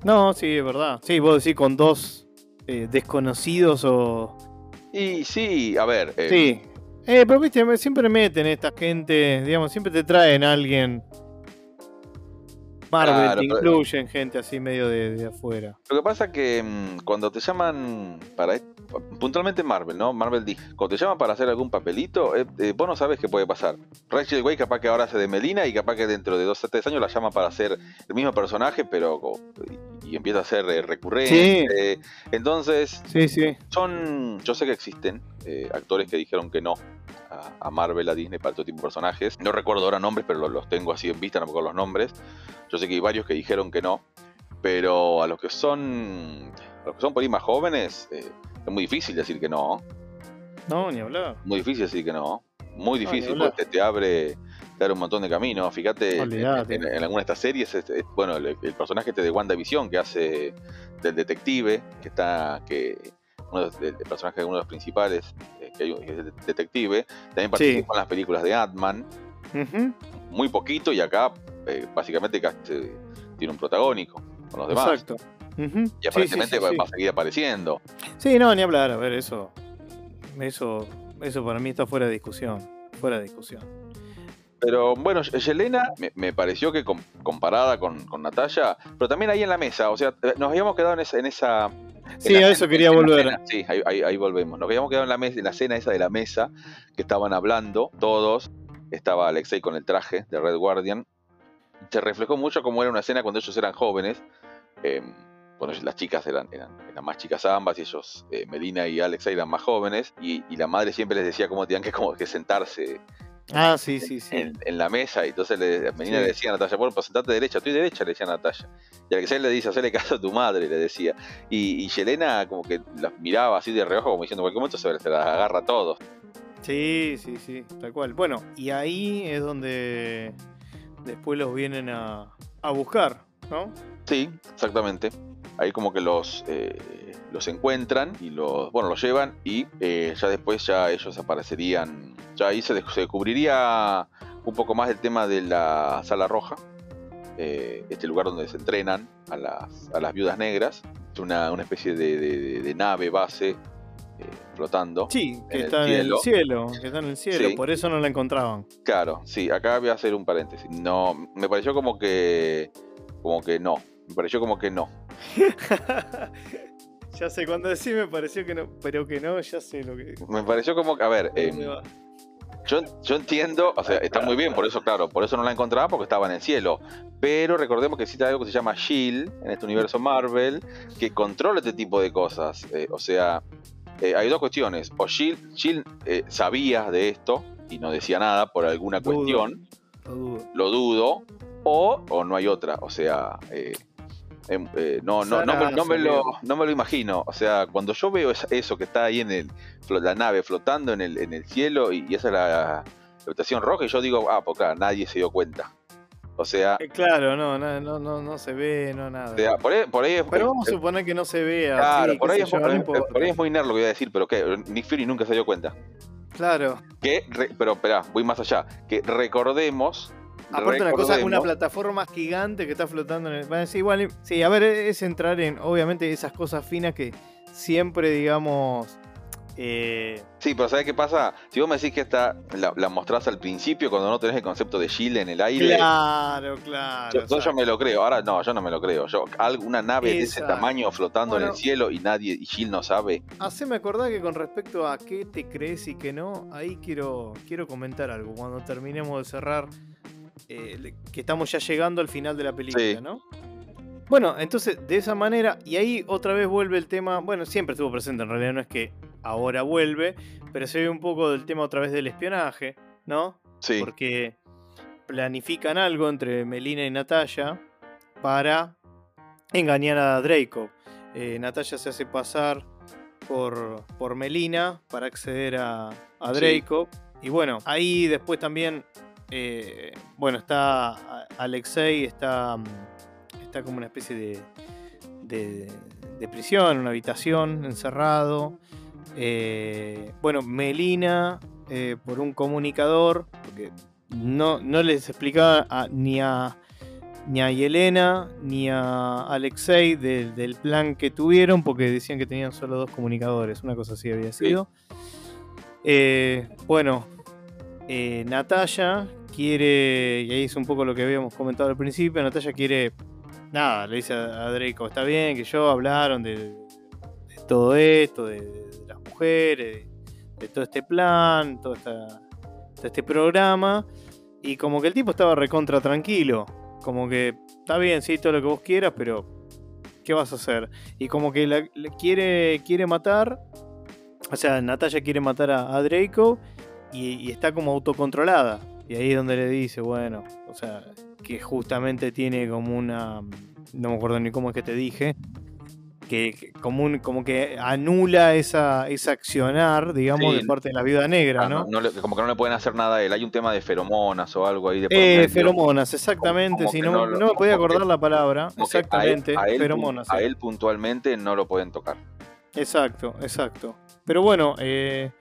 No, sí, es verdad. Sí, vos decís con dos eh, desconocidos o... Y sí, a ver, eh, Sí. Eh, pero viste, siempre meten esta gente, digamos, siempre te traen a alguien. Marvel, Claro, te pero- incluyen gente así medio de, de afuera. Lo que pasa que mm, cuando te llaman para est- puntualmente Marvel, ¿no? Marvel dice, cuando te llaman para hacer algún papelito, eh, eh, vos no sabes qué puede pasar. Rachel Way capaz que ahora hace de Melina y capaz que dentro de dos o tres años la llama para hacer el mismo personaje, pero y, y empieza a ser eh, recurrente. Entonces, Sí, sí. son, yo sé que existen eh, actores que dijeron que no a, a Marvel, a Disney para todo tipo de personajes. No recuerdo ahora nombres, pero los, los tengo así en vista, no me acuerdo los nombres. Yo sé que hay varios que dijeron que no, pero a los que son, a los que son por ahí más jóvenes, eh, es muy difícil decir que no. No, ni hablar. Muy difícil decir que no. Muy difícil, porque te, te abre te abre un montón de caminos. Fíjate, en, Olvídate. en- en alguna de estas series, este, bueno, el, el personaje este de WandaVision que hace del detective, que está, que uno de del personaje de uno de los principales, eh, que, hay, un- que es el detective, también participó en las películas de Ant-Man, muy poquito, y acá eh, básicamente tiene un protagónico con los demás. Exacto. Y aparentemente sí, sí, va, a seguir apareciendo. Sí, no, ni hablar. A ver, eso. Eso, eso para mí está fuera de discusión. Fuera de discusión. Pero bueno, Yelena me, me pareció que com- comparada con, con Natalia, pero también ahí en la mesa, o sea, eh, nos habíamos quedado en esa... En esa en Sí, a eso cena- quería volver. cena, sí, ahí, ahí- ahí volvemos. Nos habíamos quedado en la, mesa, en la cena esa de la mesa, que estaban hablando todos, estaba Alexei con el traje de Red Guardian. Se reflejó mucho cómo era una escena cuando ellos eran jóvenes. eh, cuando las chicas eran, eran, eran más chicas ambas y ellos, eh, Melina y Alexei eran más jóvenes y, y la madre siempre les decía cómo tenían que, como que sentarse Ah, sí, sí, sí. en, en la mesa y entonces le, Melina Sí. le decía a Natalia, bueno, pues sentate derecha, estoy derecha, le decía a Natalia. Y Alexei le dice, hacerle caso a tu madre, le decía. Y, y Yelena como que las miraba así de reojo, como diciendo, en cualquier momento se, se las agarra a todos. Sí, sí, sí, tal cual. Bueno, y ahí es donde después los vienen a, a buscar, ¿no? Sí, exactamente. Ahí como que los, eh, los encuentran y los, bueno, los llevan y eh, ya después ya ellos aparecerían, ya ahí se, des- se descubriría un poco más el tema de la sala roja, eh, este lugar donde se entrenan a las, a las viudas negras, una, una especie de, de- de nave base eh, flotando. Sí, que En el está en el cielo, que está en el cielo, Sí. por eso no la encontraban. Claro, sí, acá voy a hacer un paréntesis. No, me pareció como que, como que no, me pareció como que no. ya sé, cuando decís me pareció que no, pero que no, ya sé lo que... Me pareció como que, a ver, ¿Dónde em? Yo, yo entiendo, o sea, está muy bien, por eso, claro, por eso no la encontraba porque estaba en el cielo. Pero recordemos que existe algo que se llama Shield en este universo Marvel que controla este tipo de cosas. Eh, o sea, eh, hay dos cuestiones. O Shield, Shield eh, sabía de esto y no decía nada por alguna Dudo. cuestión, Lo dudo. lo dudo, o, o no hay otra. O sea, eh, em, eh, no, no, no, me, no me lo, no me lo imagino. O sea, cuando yo veo eso que está ahí en el, la nave flotando en el, en el cielo y, y esa es la, habitación roja, y yo digo, ah, pues claro, nadie se dio cuenta. O sea, Eh, claro, no, no, no, no, se ve, no nada. o sea, por, ahí, por ahí es. pero vamos a suponer que no se vea. Claro, sí, por, ahí es, por, ahí- por ahí es muy nerd lo que voy a decir, pero ¿qué? Nick Fury nunca se dio cuenta. Claro. Que, re- pero espera, voy más allá. Que recordemos. Aparte una cosa, una plataforma gigante que está flotando en el. Bueno, sí, igual, sí, a ver, es entrar en, obviamente, esas cosas finas que siempre, digamos, Eh, Sí, pero ¿sabes qué pasa? Si vos me decís que esta la, la mostrás al principio cuando no tenés el concepto de Shield en el aire, claro, claro. yo, yo me lo creo. Ahora no, yo no me lo creo. Yo, algo- una nave de ese tamaño flotando en el cielo y nadie, y Shield no sabe. Haceme acordar que con respecto a qué te crees y qué no, ahí quiero, quiero comentar algo. Cuando terminemos de cerrar, eh, que estamos ya llegando al final de la película, Sí. ¿no? Bueno, entonces, de esa manera, y ahí otra vez vuelve el tema, bueno, siempre estuvo presente, en realidad no es que ahora vuelve, pero se ve un poco del tema otra vez del espionaje, ¿no? Sí, Porque planifican algo entre Melina y Natalia para engañar a Draco. Eh, Natalia se hace pasar por, por Melina para acceder a, a Sí. Draco. Y bueno, ahí después también, eh, bueno, está Alexei, está, mm, está como una especie de, de, de prisión, una habitación, encerrado. Eh, bueno, Melina, eh, por un comunicador, porque no, no les explicaba a- ni a ni a Yelena ni a Alexei del- del plan que tuvieron, porque decían que tenían solo dos comunicadores, una cosa así había Sí. sido. Eh, bueno, eh, Natalia quiere, y ahí es un poco lo que habíamos comentado al principio, Natalia quiere, nada, le dice a, Draco, está bien que yo hablaron de, todo esto, de, las mujeres, de, todo este plan, todo, esta- todo este programa, y como que el tipo estaba recontra tranquilo, como que está bien, sí, todo lo que vos quieras, pero ¿qué vas a hacer? Y como que la- quiere, quiere matar, o sea, Natalia quiere matar a, a Draco y está como autocontrolada. Y ahí es donde le dice, bueno, o sea, que justamente tiene como una. No me acuerdo ni cómo es que te dije. Que, que como, un- como que anula esa, esa accionar, digamos, Sí. de parte de la viuda negra, Ah, ¿no? no, no le- como que no le pueden hacer nada a él. Hay un tema de feromonas o algo ahí de Eh, feromonas, exactamente. como si que no, no no me podía como que- acordar la palabra. Como que a él- Exactamente, a él, feromonas. A él puntualmente no lo pueden tocar. Exacto, exacto. Pero bueno, eh,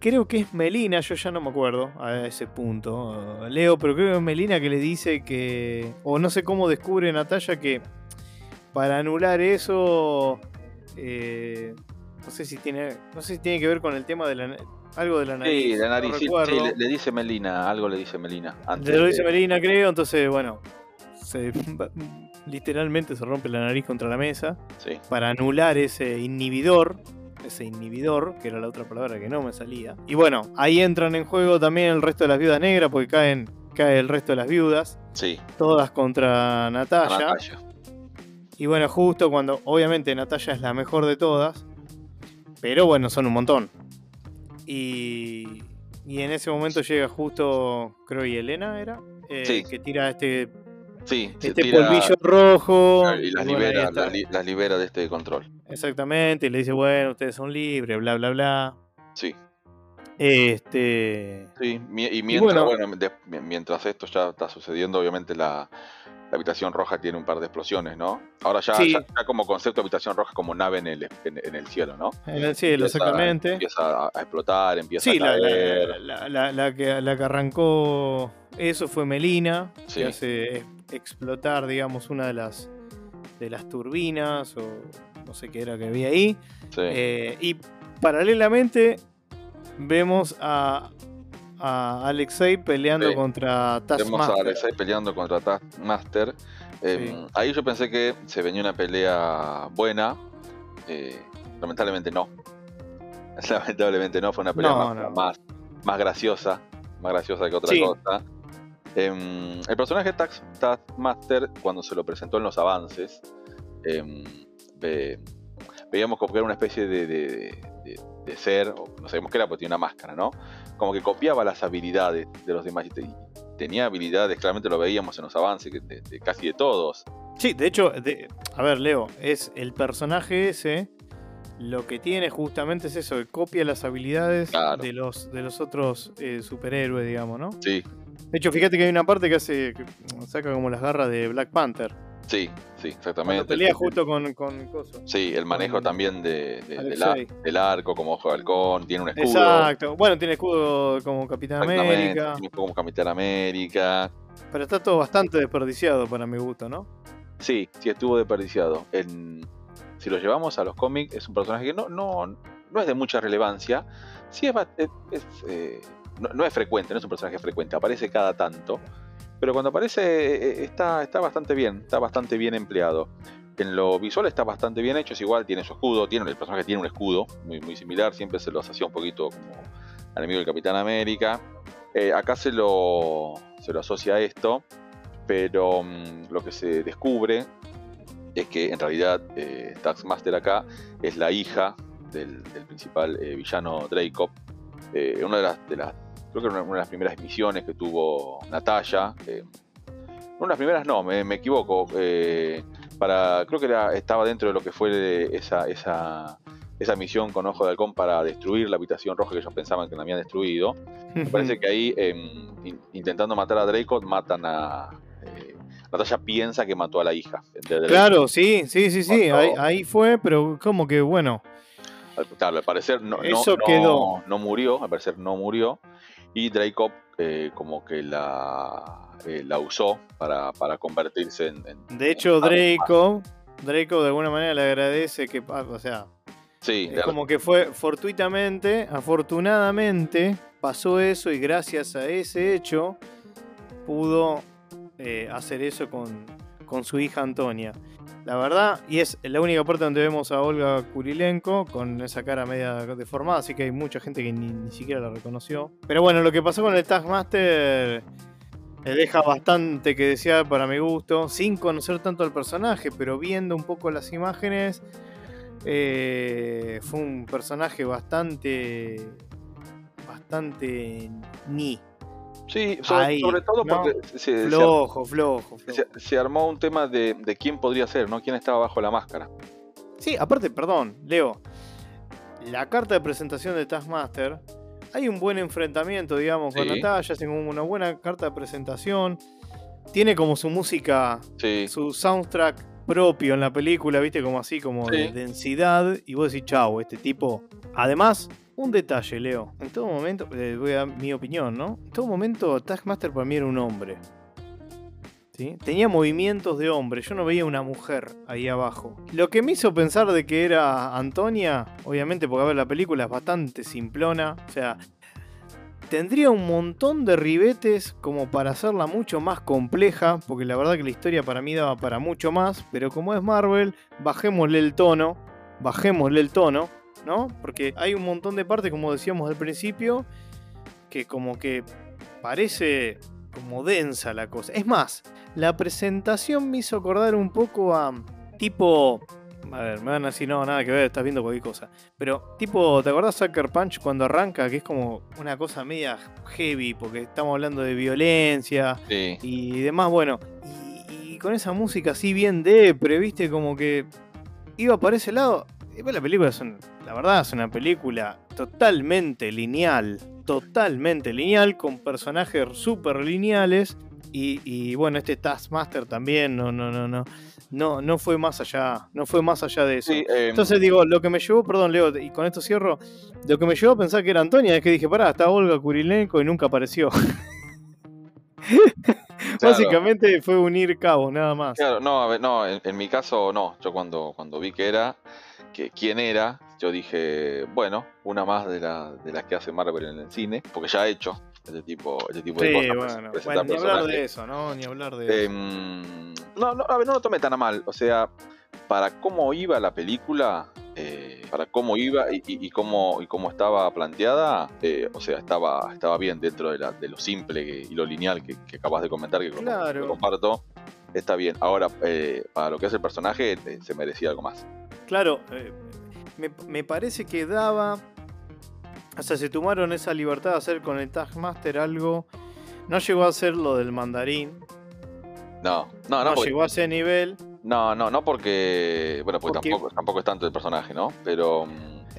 creo que es Melina, yo ya no me acuerdo a ese punto, Leo, pero creo que es Melina que le dice que, o no sé cómo descubre Natalia que para anular eso, eh, no sé si tiene, no sé si tiene que ver con el tema de la, algo de la nariz. Sí, la nariz. no sí, le, le dice Melina, algo le dice Melina. Antes Le lo dice de- Melina, creo, entonces bueno, se, literalmente se rompe la nariz contra la mesa Sí, para anular ese inhibidor, ese inhibidor, que era la otra palabra que no me salía. Y bueno, ahí entran en juego también el resto de las viudas negras, porque caen, cae el resto de las viudas, sí. todas contra Natalia. Natalia. Y bueno, justo cuando, obviamente Natalia es la mejor de todas, pero bueno, son un montón. Y, y en ese momento llega justo, creo y Elena era, Eh, Sí. que tira este, Sí, este tira polvillo rojo. y las bueno, libera, las libera de este control. Exactamente, y le dice, bueno, ustedes son libres, bla, bla, bla. Sí, Este. sí. Y mientras, bueno. bueno, de- mi- mientras esto ya está sucediendo, obviamente la, la habitación roja tiene un par de explosiones, ¿no? Ahora ya, Sí. ya, ya como concepto habitación roja como nave en el, en, en el cielo, ¿no? En el cielo, Empieza- exactamente. Empieza a, a explotar, empieza Sí, a la, caer. la- que, la que arrancó eso fue Melina, Sí. que hace ex- explotar, digamos, una de las de las turbinas o no sé qué era que había ahí. Sí. Eh, y paralelamente vemos a, a Alexei peleando Sí. contra Vemos a Taskmaster. Alexei peleando contra Taskmaster. Eh, Sí. Ahí yo pensé que se venía una pelea buena. eh, lamentablemente no. Lamentablemente no, fue una pelea No, más, no. más, más graciosa. Más graciosa que otra Sí. cosa. Em, el personaje Taskmaster, cuando se lo presentó en los avances, em, ve- veíamos como que era una especie de, de- de- de ser, o no sabemos qué era, porque tenía una máscara, ¿no? Como que copiaba las habilidades de los demás y te- y tenía habilidades, claramente lo veíamos en los avances de, casi de todos. Sí, de hecho, a ver, Leo, es el personaje ese. Lo que tiene justamente es eso, que copia las habilidades Claro. de los de los otros eh, superhéroes, digamos, ¿no? Sí, De hecho, fíjate que hay una parte que hace. que saca como las garras de Black Panther. Sí, sí, Cuando exactamente. pelea El- justo con, con Coso. Sí, el manejo con también de, de- del, ar- Alexei. del arco como ojo de halcón, tiene un escudo. Exacto. Bueno, tiene escudo como Capitán América. tiene como Capitán América. Pero está todo bastante desperdiciado para mi gusto, ¿no? Sí, sí estuvo desperdiciado. En, si lo llevamos a los cómics, es un personaje que no, no, no es de mucha relevancia. Sí es, eh, no, es frecuente, no es un personaje frecuente, aparece cada tanto. Pero cuando aparece está, está bastante bien, está bastante bien empleado. En lo visual está bastante bien hecho, es igual, tiene su escudo, tiene, el personaje tiene un escudo muy, muy similar, siempre se lo hacía un poquito como enemigo del Capitán América. acá se lo, se lo asocia a esto, pero mm, lo que se descubre es que en realidad eh, Taxmaster acá es la hija del, principal eh, villano Dracov. Eh, una de las, de las, creo que una, de las primeras misiones que tuvo Natalia. una de las primeras no, me, equivoco. para, creo que era, estaba dentro de lo que fue esa, esa, esa misión con Ojo de Halcón para destruir la habitación roja que ellos pensaban que la habían destruido. Me parece que ahí, em, intentando matar a Dracov, matan a, Natalia piensa que mató a la hija. Claro, sí, sí, sí, sí, ahí, fue, pero como que bueno. Claro, al parecer no, Eso no, quedó. no, murió, al parecer no murió, y Dracov eh, como que la, eh, la usó para, convertirse en, De hecho, Draco, Draco de alguna manera le agradece que, ah, o sea, sí, es como que fue fortuitamente, afortunadamente, pasó eso y gracias a ese hecho pudo eh, hacer eso con, su hija Antonia. La verdad, y es la única parte donde vemos a Olga Kurilenko con esa cara media deformada, así que hay mucha gente que ni, siquiera la reconoció. Pero bueno, lo que pasó con el Taskmaster le deja bastante que desear para mi gusto, sin conocer tanto al personaje, pero viendo un poco las imágenes, eh, fue un personaje bastante, bastante ni. Sí, sobre, todo porque se, flojo, flojo, Se, armó un tema de, quién podría ser, ¿no? ¿Quién estaba bajo la máscara? Sí, aparte, perdón, Leo. La carta de presentación de Taskmaster, hay un buen enfrentamiento, digamos, con Natalia, tiene una buena carta de presentación. Tiene como su música, su soundtrack propio en la película, viste, como así, como de densidad. Y vos decís, chau, este tipo. Además, un detalle, Leo. En todo momento, eh, voy a dar mi opinión, ¿no? En todo momento, Taskmaster para mí era un hombre. Tenía movimientos de hombre, yo no veía una mujer ahí abajo. Lo que me hizo pensar de que era Antonia, obviamente porque a ver la película es bastante simplona, o sea, tendría un montón de ribetes como para hacerla mucho más compleja, porque la verdad que la historia para mí daba para mucho más, pero como es Marvel, bajémosle el tono, bajémosle el tono ¿no? Porque hay un montón de partes, como decíamos al principio, que como que parece como densa la cosa. Es más, la presentación me hizo acordar un poco a tipo... A ver, me van a decir, no, nada que ver, estás viendo cualquier cosa. Pero, tipo, ¿te acordás Sucker Punch cuando arranca? Que es como una cosa media heavy, porque estamos hablando de violencia y demás. Bueno, y, y, con esa música así bien depre, viste, como que iba para ese lado. Y la película es la verdad es una película totalmente lineal, totalmente lineal, con personajes súper lineales. Y, bueno, este Taskmaster también no, no, no, no, no, no fue más allá, no fue más allá de eso. Em, Entonces digo, lo que me llevó, perdón Leo, y con esto cierro, lo que me llevó a pensar que era Antonia es que dije, pará, está Olga Kurilenko y nunca apareció. Básicamente fue unir cabos, nada más. Claro, no, a ver, no, en, mi caso no. Yo cuando, cuando vi que era, que quién era, yo dije, bueno, una más de, la, de las que hace Marvel en el cine, porque ya ha hecho este tipo, este tipo de cosas. Bueno, ni hablar de eso, ¿no? Ni hablar de em, No, no, a ver, no lo tome tan a mal. O sea, para cómo iba la película, eh, para cómo iba y, cómo, y cómo estaba planteada, eh, o sea, estaba, estaba bien dentro de, la, de lo simple y lo lineal que, acabas de comentar, que comparto. Está bien. Ahora, eh, para lo que es el personaje, se merecía algo más. Claro, me, parece que daba. O sea, se tomaron esa libertad de hacer con el Taskmaster algo. No llegó a ser lo del mandarín. No, no, no. No llegó a ese nivel. No, no, no porque. Bueno, pues Tampoco, tampoco es tanto el personaje, ¿no? Pero.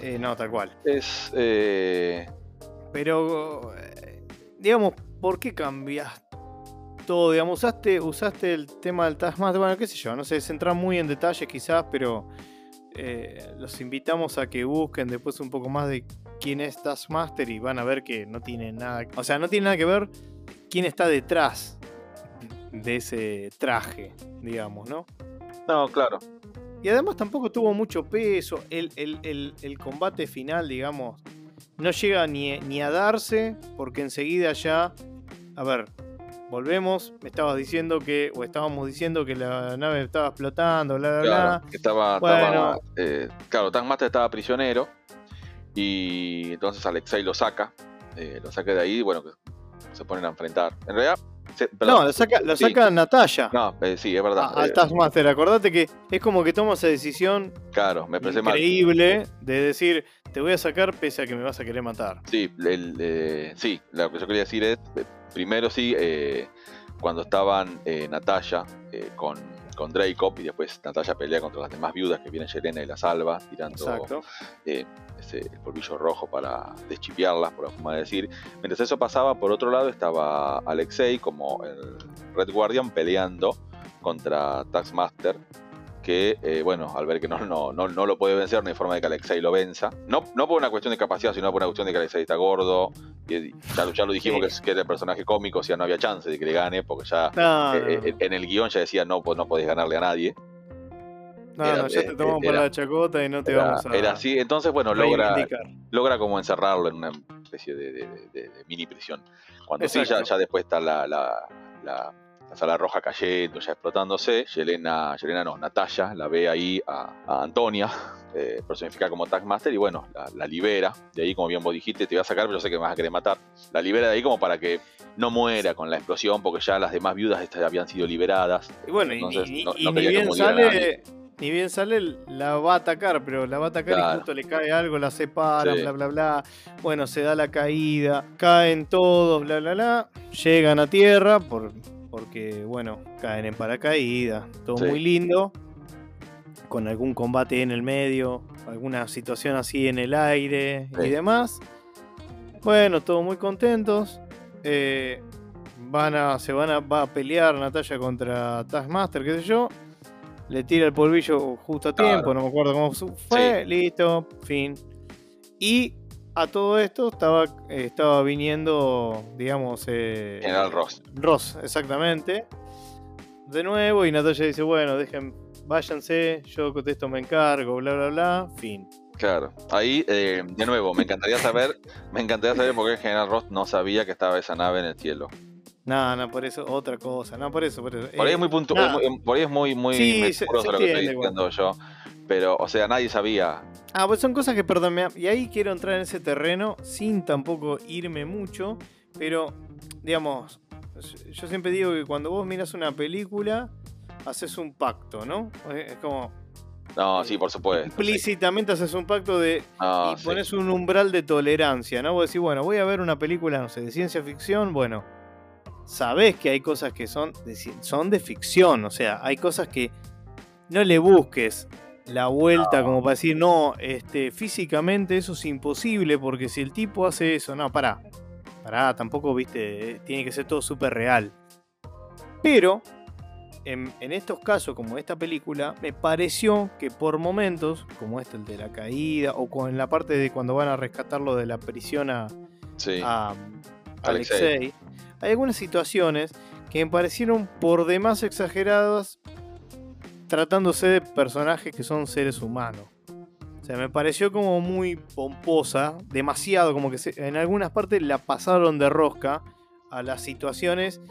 Eh, no, tal cual. Es. Eh... Pero. Eh, digamos, ¿por qué cambiaste? Todo, digamos, usaste, usaste el tema del Taskmaster, bueno, qué sé yo, no sé, se entra muy en detalles quizás, pero eh, los invitamos a que busquen después un poco más de quién es Taskmaster y van a ver que no tiene nada, o sea, no tiene nada que ver quién está detrás de ese traje, digamos, ¿no? No, claro. Y además tampoco tuvo mucho peso. El, el- el- el combate final, digamos, no llega ni, ni a darse, porque enseguida ya. A ver, volvemos. Me estabas diciendo que. O estábamos diciendo que la nave estaba explotando, bla, bla, Claro, bla. que estaba, Bueno. estaba, eh, claro, Taskmaster estaba prisionero y entonces Alexei lo saca, eh, lo saca de ahí, bueno, que se ponen a enfrentar. En realidad, se- perdón, No, lo saca, lo sí. saca Natalia. No, eh, sí, es verdad. Al Taskmaster, acordate que es como que toma esa decisión claro, me mal. increíble de decir, te voy a sacar pese a que me vas a querer matar. Sí, el, sí, lo que yo quería decir es, primero sí, eh, cuando estaban eh, Natalia eh, con, con Dracov y después Natalia pelea contra las demás viudas que viene Yelena y la salva, tirando eh, ese, el polvillo rojo para deschipearlas, por forma de decir. Mientras eso pasaba, por otro lado estaba Alexei como el Red Guardian peleando contra Taskmaster, que, eh, bueno, al ver que no, no, no, no lo puede vencer, no hay forma de que Alexei lo venza. No, no por una cuestión de capacidad, sino por una cuestión de que Alexei está gordo. Y ya, lo- ya lo dijimos Sí. que, es- que era el personaje cómico, o sea, no había chance de que le gane, porque ya No, eh, eh, en el guion ya decía no, pues no podés ganarle a nadie. no, era- no, ya te tomamos para la chacota y no te Era, vamos a era así, entonces, bueno, logra, logra como encerrarlo en una especie de, de- de- de mini prisión. Cuando sí, ya, después está la, la, la- la sala roja cayendo, ya explotándose, Yelena, Yelena no, Natalia la ve ahí a, a Antonia, eh, personificada como Taskmaster, y bueno, la, la libera. De ahí, como bien vos dijiste, te voy a sacar, pero yo sé que me vas a querer matar. La libera de ahí como para que no muera con la explosión, porque ya las demás viudas estas habían sido liberadas. Y bueno, y- Entonces, y, no- y no ni bien sale, ni bien sale, la va a atacar, pero la va a atacar y justo le cae algo, la separan, Sí. bla, bla, bla. Bueno, se da la caída, caen todos, bla, bla, bla. Llegan a tierra por, porque, bueno, caen en paracaídas. Todo Sí. muy lindo. Con algún combate en el medio, alguna situación así en el aire y demás. Bueno, todos muy contentos. Eh, van a, se van a, va a pelear Natalia contra Taskmaster, qué sé yo. Le tira el polvillo justo a Claro. tiempo, no me acuerdo cómo fue, listo, fin. Y a todo esto estaba, eh, estaba viniendo, digamos, eh, General Ross. Ross, exactamente. De nuevo, y Natalia dice, bueno, dejen, váyanse, yo con esto me encargo, bla, bla, bla, fin. Claro. Ahí, eh, de nuevo, me encantaría saber, me encantaría saber por qué el general Ross no sabía que estaba esa nave en el cielo. No, no, por eso, otra cosa, no, por eso, por eso. Por ahí Eh, es muy es muy- por ahí es muy, muy Sí, se- lo que estoy igual. diciendo yo. Pero, o sea, nadie sabía. Ah, pues son cosas que, perdón, me- y ahí quiero entrar en ese terreno sin tampoco irme mucho, pero, digamos, yo siempre digo que cuando vos miras una película, haces un pacto, ¿no? Es como, No, sí, por supuesto. sí. implícitamente haces un pacto de, No, y sí. pones un umbral de tolerancia, ¿no? Vos decís, bueno, voy a ver una película, no sé, de ciencia ficción, bueno, sabés que hay cosas que son de, son de ficción, o sea, hay cosas que no le busques la vuelta como para decir, no, este, físicamente eso es imposible porque si el tipo hace eso, no, pará, pará, tampoco, viste, eh, tiene que ser todo súper real. Pero, en, en estos casos, como esta película, me pareció que por momentos, como este, el de la caída, o con la parte de cuando van a rescatarlo de la prisión a, Sí. a Alexei. Alexei, hay algunas situaciones que me parecieron por demás exageradas tratándose de personajes que son seres humanos. O sea, me pareció como muy pomposa, demasiado, como que se- en algunas partes la pasaron de rosca a las situaciones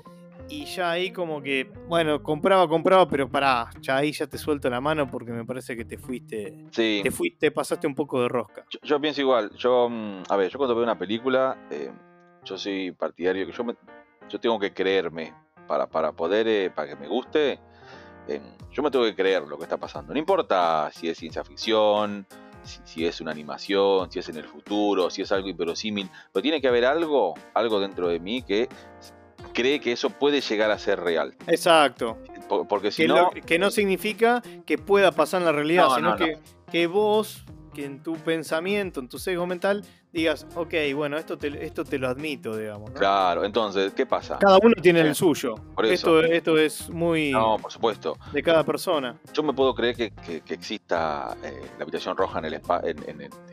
y ya ahí como que, bueno, compraba, compraba, pero pará, ya ahí ya te suelto la mano porque me parece que te fuiste, sí. te fuiste, pasaste un poco de rosca. Yo, yo pienso igual. Yo, mm, a ver, yo cuando veo una película, eh, yo soy partidario que yo me, yo tengo que creerme para, para poder, eh, para que me guste. Yo me tengo que creer lo que está pasando. No importa si es ciencia ficción, si, si es una animación, si es en el futuro, si es algo inverosímil, pero tiene que haber algo, algo dentro de mí que cree que eso puede llegar a ser real. Exacto. Por- Porque si que, no, lo- que no significa que pueda pasar en la realidad, No, sino no, no. que, que vos, que en tu pensamiento, en tu sesgo mental, digas, ok, bueno, esto te, esto te lo admito, digamos. ¿no? Claro, entonces, ¿qué pasa? Cada uno tiene Eh, el suyo. por eso. Esto, esto es muy No, por supuesto. de cada persona. Yo me puedo creer que, que- que exista eh, la habitación roja en el espacio,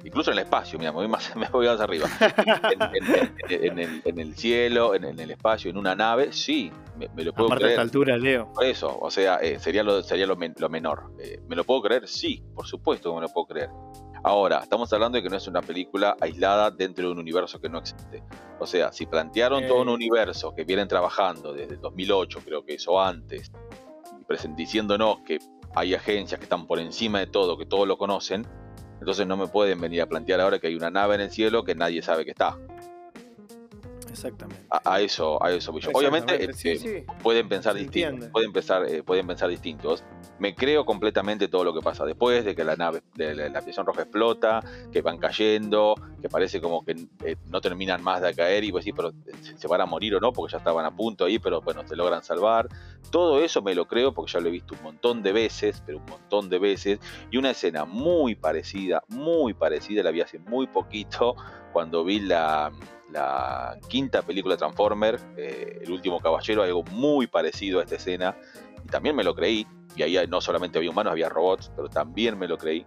incluso en el espacio, mira, me voy más, me voy más arriba. En, en- en- en el, en el cielo, en, el espacio, en una nave, sí, me, me lo puedo Aparte a esta creer. altura, Leo. Por eso, o sea, eh, sería lo, sería lo, men- lo menor. Eh, ¿Me lo puedo creer? Sí, por supuesto que me lo puedo creer. Ahora, estamos hablando de que no es una película aislada dentro de un universo que no existe. O sea, si plantearon todo un universo que vienen trabajando desde el 2008, creo que eso antes, diciéndonos que hay agencias que están por encima de todo, que todos lo conocen, entonces no me pueden venir a plantear ahora que hay una nave en el cielo que nadie sabe que está. Exactamente. A, a eso, a eso voy yo. Obviamente, Exactamente, sí, este, sí. pueden pensar distintos, pueden pensar, eh, pueden pensar distintos. Me creo completamente todo lo que pasa después de que la nave, de la, la aviación roja explota, que van cayendo, que parece como que eh, no terminan más de caer y pues sí, pero se, se van a morir o no, porque ya estaban a punto ahí, pero bueno, se logran salvar. Todo eso me lo creo porque ya lo he visto un montón de veces, pero un montón de veces, y una escena muy parecida, muy parecida, la vi hace muy poquito, cuando vi la, la quinta película Transformer, eh, El último caballero, algo muy parecido a esta escena, y también me lo creí, y ahí no solamente había humanos, había robots, pero también me lo creí.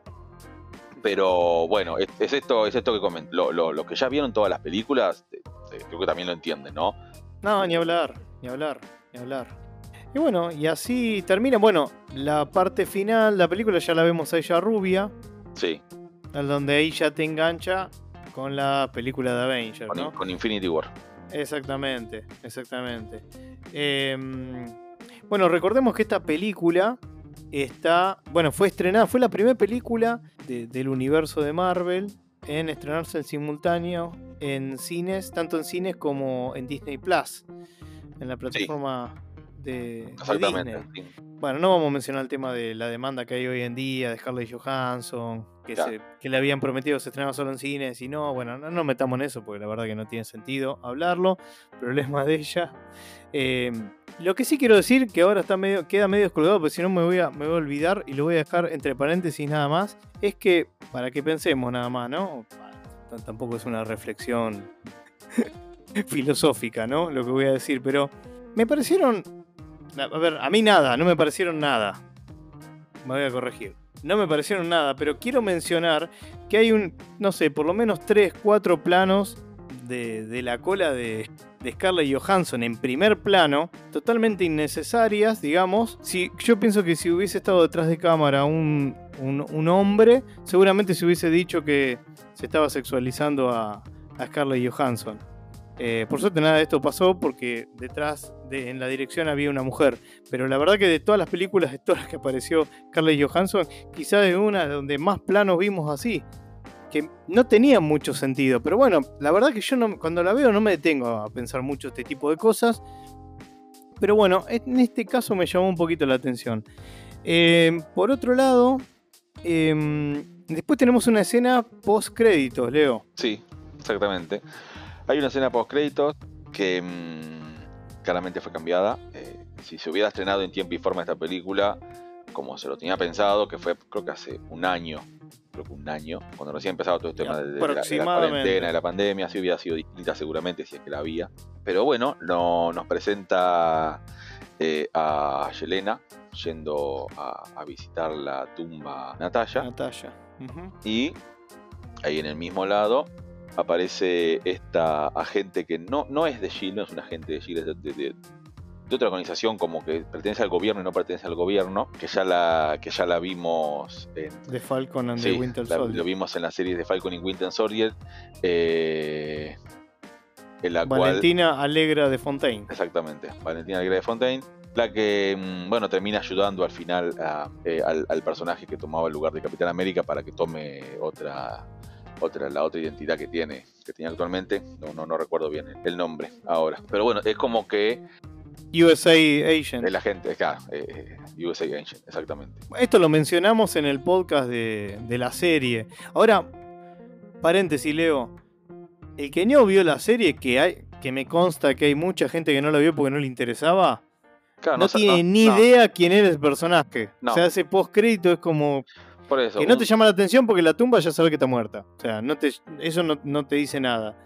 Pero bueno, es, es esto, es esto que comento. Lo, lo- lo que ya vieron todas las películas, eh, eh, creo que también lo entienden, ¿no? No, ni hablar, ni hablar, ni hablar. Y bueno, y así termina. Bueno, la parte final, la película ya la vemos a ella rubia, Sí, donde ahí ya te engancha con la película de Avengers, con, ¿no? con Infinity War. Exactamente, exactamente. Em, bueno, recordemos que esta película está, bueno, fue estrenada, fue la primera película de- del universo de Marvel en estrenarse en simultáneo en cines, tanto en cines como en Disney Plus, en la plataforma de, de Exactamente. Disney. sí. Bueno, no vamos a mencionar el tema de la demanda que hay hoy en día de Scarlett Johansson, que, Claro. se- que le habían prometido que se estrenaba solo en cines y no, bueno, no nos metamos en eso porque la verdad que no tiene sentido hablarlo, problema de ella. Eh, lo que sí quiero decir, que ahora está medio, queda medio descolgado, porque si no me voy, a, me voy a olvidar y lo voy a dejar entre paréntesis nada más, es que, para que pensemos nada más, ¿no? Tampoco es una reflexión filosófica, ¿no? Lo que voy a decir, pero me parecieron a ver, a mí nada, no me parecieron nada. Me voy a corregir. No me parecieron nada, pero quiero mencionar que hay un, no sé, por lo menos 3, 4 planos de, la cola de, Scarlett Johansson en primer plano, totalmente innecesarias, digamos. Si, yo pienso que si hubiese estado detrás de cámara un, un- un hombre, seguramente se hubiese dicho que se estaba sexualizando a, a Scarlett Johansson. Eh, por suerte nada de esto pasó porque detrás de, en la dirección había una mujer. Pero la verdad que de todas las películas, de todas las que apareció Scarlett Johansson, quizás es una donde más planos vimos así. Que no tenía mucho sentido. Pero bueno, la verdad que yo no, cuando la veo no me detengo a pensar mucho este tipo de cosas. Pero bueno, en este caso me llamó un poquito la atención. Eh, por otro lado, eh, después tenemos una escena post créditos, Leo. Sí, exactamente. Hay una escena post créditos que mm, claramente fue cambiada. Eh, si se hubiera estrenado en tiempo y forma esta película, como se lo tenía pensado, que fue creo que hace un año, creo que un año, cuando recién empezaba todo el tema de, de la, de la cuarentena, de la pandemia, sí hubiera sido distinta seguramente si es que la había. Pero bueno, no, nos presenta eh, a Yelena yendo a, a visitar la tumba Natalia. Natalia. Y ahí en el mismo lado aparece esta agente que no, no es de Shield, no es un agente de Shield, es de, de- de- de otra organización como que pertenece al gobierno y no pertenece al gobierno, que ya la, que ya la vimos en, De Falcon and sí, the Winter la- Soldier. lo vimos en la serie de Falcon y Winter Soldier, eh, en la cual Valentina Alegra de Fontaine. Exactamente, Valentina Alegre de Fontaine, la que, mm, bueno, termina ayudando al final a, eh, al, al personaje que tomaba el lugar de Capitán América para que tome otra, otra la otra identidad que tiene, que tiene actualmente. No, no, no recuerdo bien el, nombre ahora. Pero bueno, es como que USA Agent. el agente, claro, eh, eh, USA Agent, exactamente. Esto lo mencionamos en el podcast de, de la serie. Ahora, paréntesis, Leo. El que no vio la serie, que hay, que me consta que hay mucha gente que no la vio porque no le interesaba, Claro, no, sa- tiene ni no, idea quién era el personaje. No. O sea, ese post crédito es como. Por eso. Que no un- te llama la atención porque la tumba ya sabe que está muerta. O sea, no te, eso no, no te dice nada.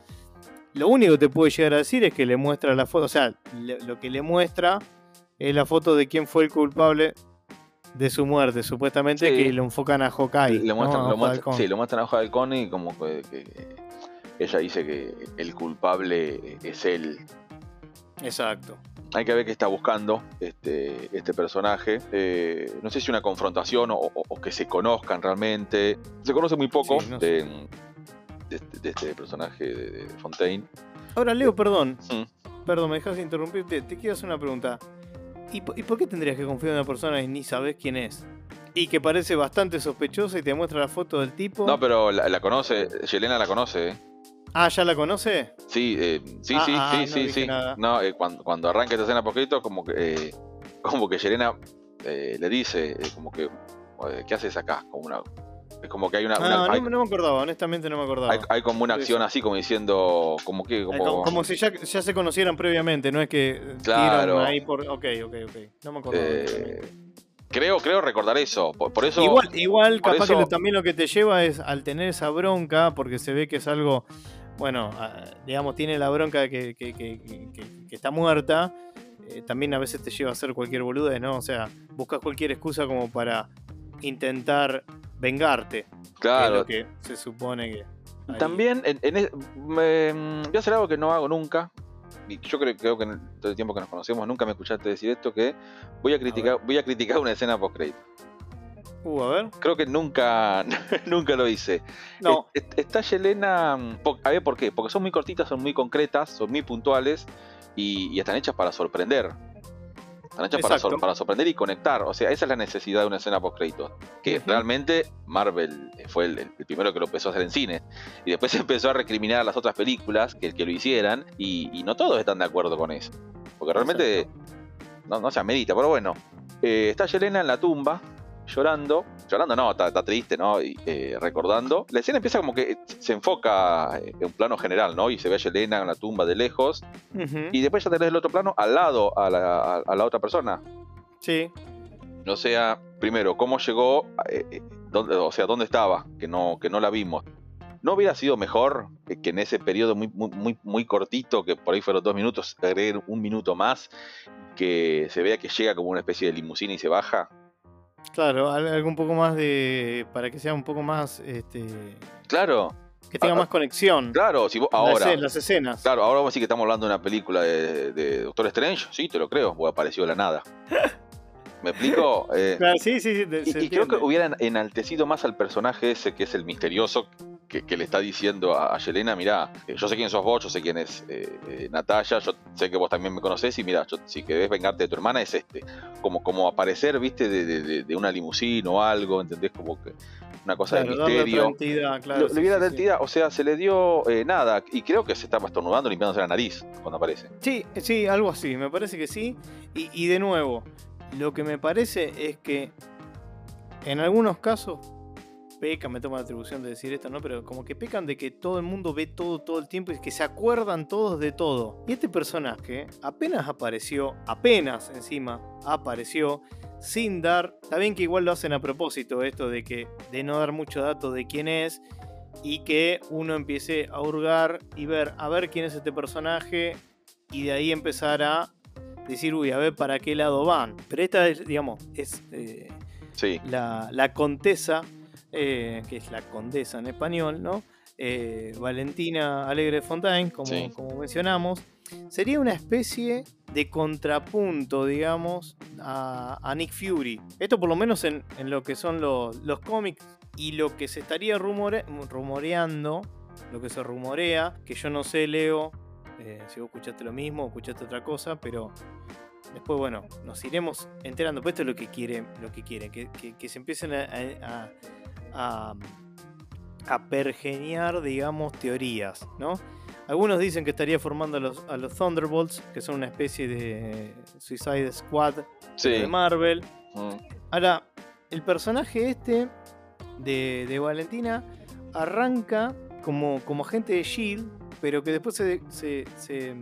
Lo único que te puede llegar a decir es que le muestra la foto. O sea, le- lo que le muestra es la foto de quién fue el culpable de su muerte. Supuestamente Sí. que lo enfocan a Hawkeye. le ¿no? muestran, A lo muestran- sí, lo muestran a Halcón y como que, que ella dice que el culpable es él. Exacto. Hay que ver qué está buscando este, este personaje. Eh, no sé si una confrontación o, o- o que se conozcan realmente. Se conoce muy poco Sí, no de, de este- de este personaje de, de Fontaine. Ahora, Leo, perdón. Mm. Perdón, me dejas interrumpir. Te, te quiero hacer una pregunta. ¿Y, po- y por qué tendrías que confiar en una persona y ni sabes quién es? Y que parece bastante sospechosa y te muestra la foto del tipo. No, pero la, la conoce, Yelena la conoce. ¿eh? Ah, ¿ya la conoce? Sí, eh, sí, Ah, sí, ah, sí, no sí, sí. nada. No, eh, cuando, cuando arranca esta escena poquito, como que, eh, como que Yelena eh, le dice, eh, como que, ¿qué haces acá? Como una, es como que hay una, una- Ah, hay, no, no me acordaba, honestamente no me acordaba. hay- hay como una acción sí. así, como diciendo, como que, como, como, como si ya, ya se conocieran previamente, no es que Claro. ahí por. Ok, ok, ok. No me acordaba. eh, creo, creo recordar eso. Por, por eso, igual, igual por capaz eso- que lo- también lo que te lleva es al tener esa bronca, porque se ve que es algo. Bueno, ah, digamos, tiene la bronca que, que- está muerta. eh, también a veces te lleva a hacer cualquier boludez, ¿no? O sea, buscas cualquier excusa como para intentar vengarte. que es claro, lo que se supone que. También en, en me- voy a hacer algo que no hago nunca. Y yo creo, creo que en todo el tiempo que nos conocemos nunca me escuchaste decir esto que voy a criticar, voy a criticar una escena post crédito. Uh, a ver. Creo que nunca, nunca lo hice. No. Es- Está Yelena. A ver por qué. Porque son muy cortitas, son muy concretas, son muy puntuales y, y están hechas para sorprender. Están hechas para, sor- Exacto. para sorprender y conectar. O sea, esa es la necesidad de una escena post crédito. Que realmente realmente Marvel fue el, el primero que lo empezó a hacer en cine. Y después empezó a recriminar a las otras películas que, que lo hicieran. Y, y no todos están de acuerdo con eso. Porque realmente no, no se amerita, pero bueno. Eh, está Yelena en la tumba, llorando. Llorando no, está, está triste, ¿no? Y, eh, recordando. La escena empieza como que se enfoca en un plano general, ¿no? Y se ve a Yelena en la tumba de lejos. Y después ya tenés el otro plano al lado a la, a- a la otra persona. Sí. O sea, primero, ¿cómo llegó? eh, eh, dónde- o sea, ¿dónde estaba? Que no, que no la vimos. ¿No hubiera sido mejor que- que en ese periodo muy, muy, muy, muy cortito, que por ahí fueron dos minutos, agreguen un minuto más, que se vea que llega como una especie de limusina y se baja? Claro, al- algo un poco más de. para que sea un poco más. este Claro, que tenga Ah, más conexión. claro, si vos ahora... las escenas. Claro, ahora vamos a decir que estamos hablando de una película de, de Doctor Strange. Sí, te lo creo, porque apareció de la nada. ¿Me explico? Eh, Claro, sí, sí, sí. Y, creo que hubieran enaltecido más al personaje ese que es el misterioso que, que le está diciendo a, a Yelena, mirá, eh, yo sé quién sos vos, yo sé quién es eh, eh, Natalia, yo sé que vos también me conocés y mirá, yo, si querés vengarte de tu hermana es este. Como, como aparecer, viste, de, de- de- de una limusina o algo, ¿entendés? Como que una cosa Claro, de misterio. entidad, claro, le hubiera sí, dado sí. entidad, o sea, se le dio eh, nada, y creo que se estaba estornudando limpiándose la nariz cuando aparece. Sí, sí, algo así, me parece que sí. Y, y de nuevo, lo que me parece es que en algunos casos pecan, me tomo la atribución de decir esto, ¿no? Pero como que pecan de que todo el mundo ve todo todo el tiempo y que se acuerdan todos de todo. Y este personaje apenas apareció, apenas encima apareció, sin dar. Está bien que igual lo hacen a propósito, esto de que de no dar mucho dato de quién es y que uno empiece a hurgar y ver a ver quién es este personaje y de ahí empezar a decir, uy, a ver para qué lado van. Pero esta es, digamos, es eh, Sí, la, la contesa, eh, que es la condesa en español, ¿no? Eh, Valentina Alegre Fontaine, como, Sí. como mencionamos, sería una especie de contrapunto, digamos, a, a Nick Fury. Esto por lo menos en, en lo que son los, los cómics y lo que se estaría rumore- rumoreando, lo que se rumorea, que yo no sé, Leo, eh, si vos escuchaste lo mismo o escuchaste otra cosa, pero después, bueno, nos iremos enterando. Pues esto es lo que quiere, lo que quiere, que, que- que se empiecen a, a, a- a pergeñar, digamos, teorías, ¿no? Algunos dicen que estaría formando a los, a los Thunderbolts, que son una especie de Suicide Squad sí. de Marvel. Mm. Ahora, el personaje este de, de Valentina arranca como, como agente de Shield, pero que después se, se, se-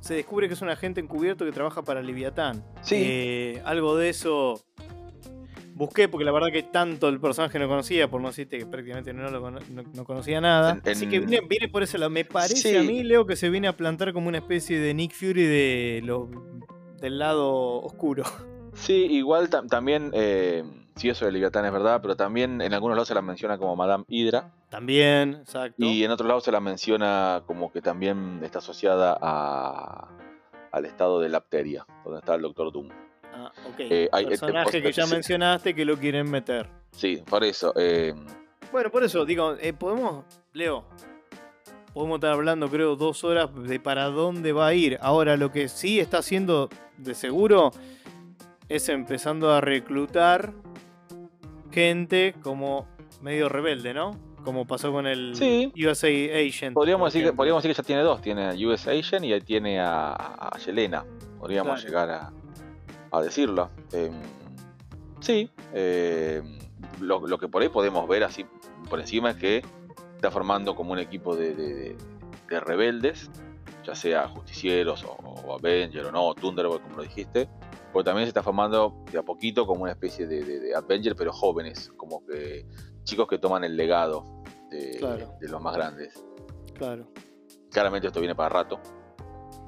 se descubre que es un agente encubierto que trabaja para Leviatán. Sí. Eh, algo de eso busqué porque la verdad que tanto el personaje no conocía, por no decirte que prácticamente no, lo cono- no- no conocía nada. Así que vine, vine por ese lado. Me parece Sí. a mí, Leo, que se viene a plantar como una especie de Nick Fury de los, del lado oscuro. Sí, igual tam- también, eh, sí, eso de Leviatán es verdad, pero también en algunos lados se la menciona como Madame Hydra También, exacto. y en otros lados se la menciona como que también está asociada a, al estado de Lapteria, donde está el Doctor Doom. Ok. Eh, hay- este, Personaje que ya sí. mencionaste que lo quieren meter. Sí, por eso. eh, Bueno, por eso, digo, eh, podemos, Leo, podemos estar hablando, creo, dos horas de para dónde va a ir. Ahora, lo que sí está haciendo de seguro es empezando a reclutar gente como medio rebelde, ¿no? Como pasó con el Sí. USA Agent. podríamos, decir que, ejemplo. podríamos decir que ya tiene dos. Tiene a US Agent y ahí tiene a, a Yelena. Podríamos Claro. llegar a, a decirlo. Eh, sí. eh, lo, lo que por ahí podemos ver así por encima es que está formando como un equipo de, de- de- de rebeldes, ya sea justicieros o, o Avenger o no, o Thunderbolt como lo dijiste. Pero también se está formando de a poquito como una especie de, de, de Avenger, pero jóvenes, como que chicos que toman el legado de, Claro. de los más grandes. Claro. Claramente esto viene para rato.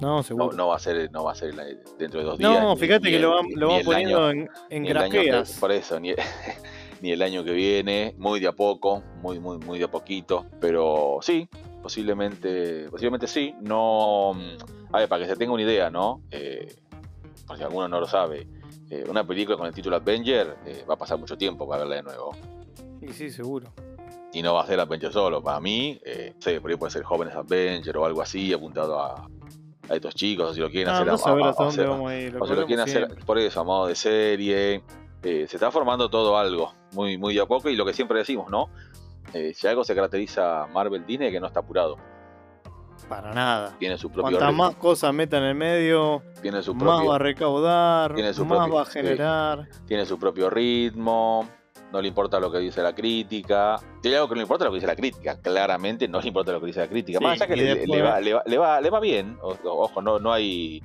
No, seguro. no va a ser, no va a ser dentro de dos días. No, fíjate ni que lo van, lo van poniendo año- en, en grajeas. por eso, ni, ni el año que viene, muy de a poco, muy, muy, muy de a poquito. Pero sí, posiblemente, posiblemente sí. No, mm, a ver, para que se tenga una idea, ¿no? Eh, por si alguno no lo sabe, eh, una película con el título Avenger eh, va a pasar mucho tiempo para verla de nuevo. Y sí, seguro. Y no va a ser Avenger solo. Para mí, eh, sé, por ahí puede ser Jóvenes Avenger o algo así, apuntado a, a estos chicos, o si lo quieren Ah, hacer no a- a- a- dónde a- vamos a ir. lo o si lo quieren hablamos hacer siempre. por eso, a modo de serie. Eh, se está formando todo algo, muy, muy de a poco, y lo que siempre decimos, ¿no? Eh, si algo se caracteriza a Marvel Disney, que no está apurado. Para nada. Tiene su propio Cuantas más cosas metan en el medio, tiene su más propio, va a recaudar, tiene su más propio- va a generar. tiene su propio ritmo, no le importa lo que dice la crítica. Hay algo que no le importa lo que dice la crítica, claramente no le importa lo que dice la crítica. Sí, Más allá que le, después- le va, le, va, le, va, le va bien, o- ojo, no, no hay.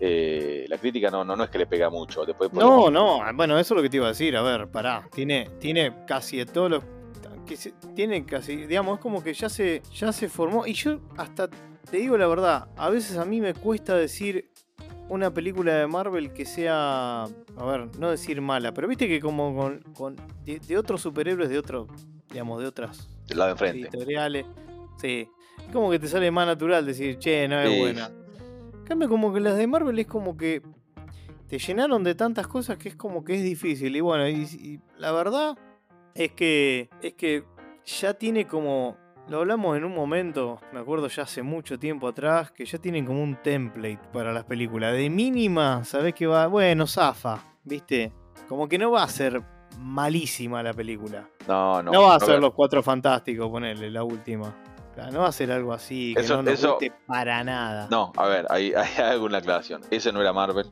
eh, la crítica no, no, no es que le pega mucho. Después No, no, bueno, eso es lo que te iba a decir. A ver, pará. Tiene, tiene casi de todos los. Que se- tiene casi, digamos, es como que ya se, ya se formó. Y yo hasta te digo la verdad, a veces a mí me cuesta decir una película de Marvel que sea. A ver, no decir mala, pero viste que como con. con de, de otros superhéroes, de otros. Digamos, de otras del lado enfrente. editoriales. Sí. Es como que te sale más natural decir, che, no es Sí. buena. En cambio, como que las de Marvel es como que te llenaron de tantas cosas que es como que es difícil. Y bueno, y, y la verdad es que es que ya tiene como. Lo hablamos en un momento, me acuerdo ya hace mucho tiempo atrás, que ya tienen como un template para las películas. De mínima, sabés que va. Bueno, zafa, ¿viste? Como que no va a ser malísima la película. No, no. No, va a ser los cuatro fantásticos, ponerle la última. No va a ser algo así que Eso- no nos eso- guste para nada. No, a ver, hay, hay alguna aclaración. Ese no era Marvel.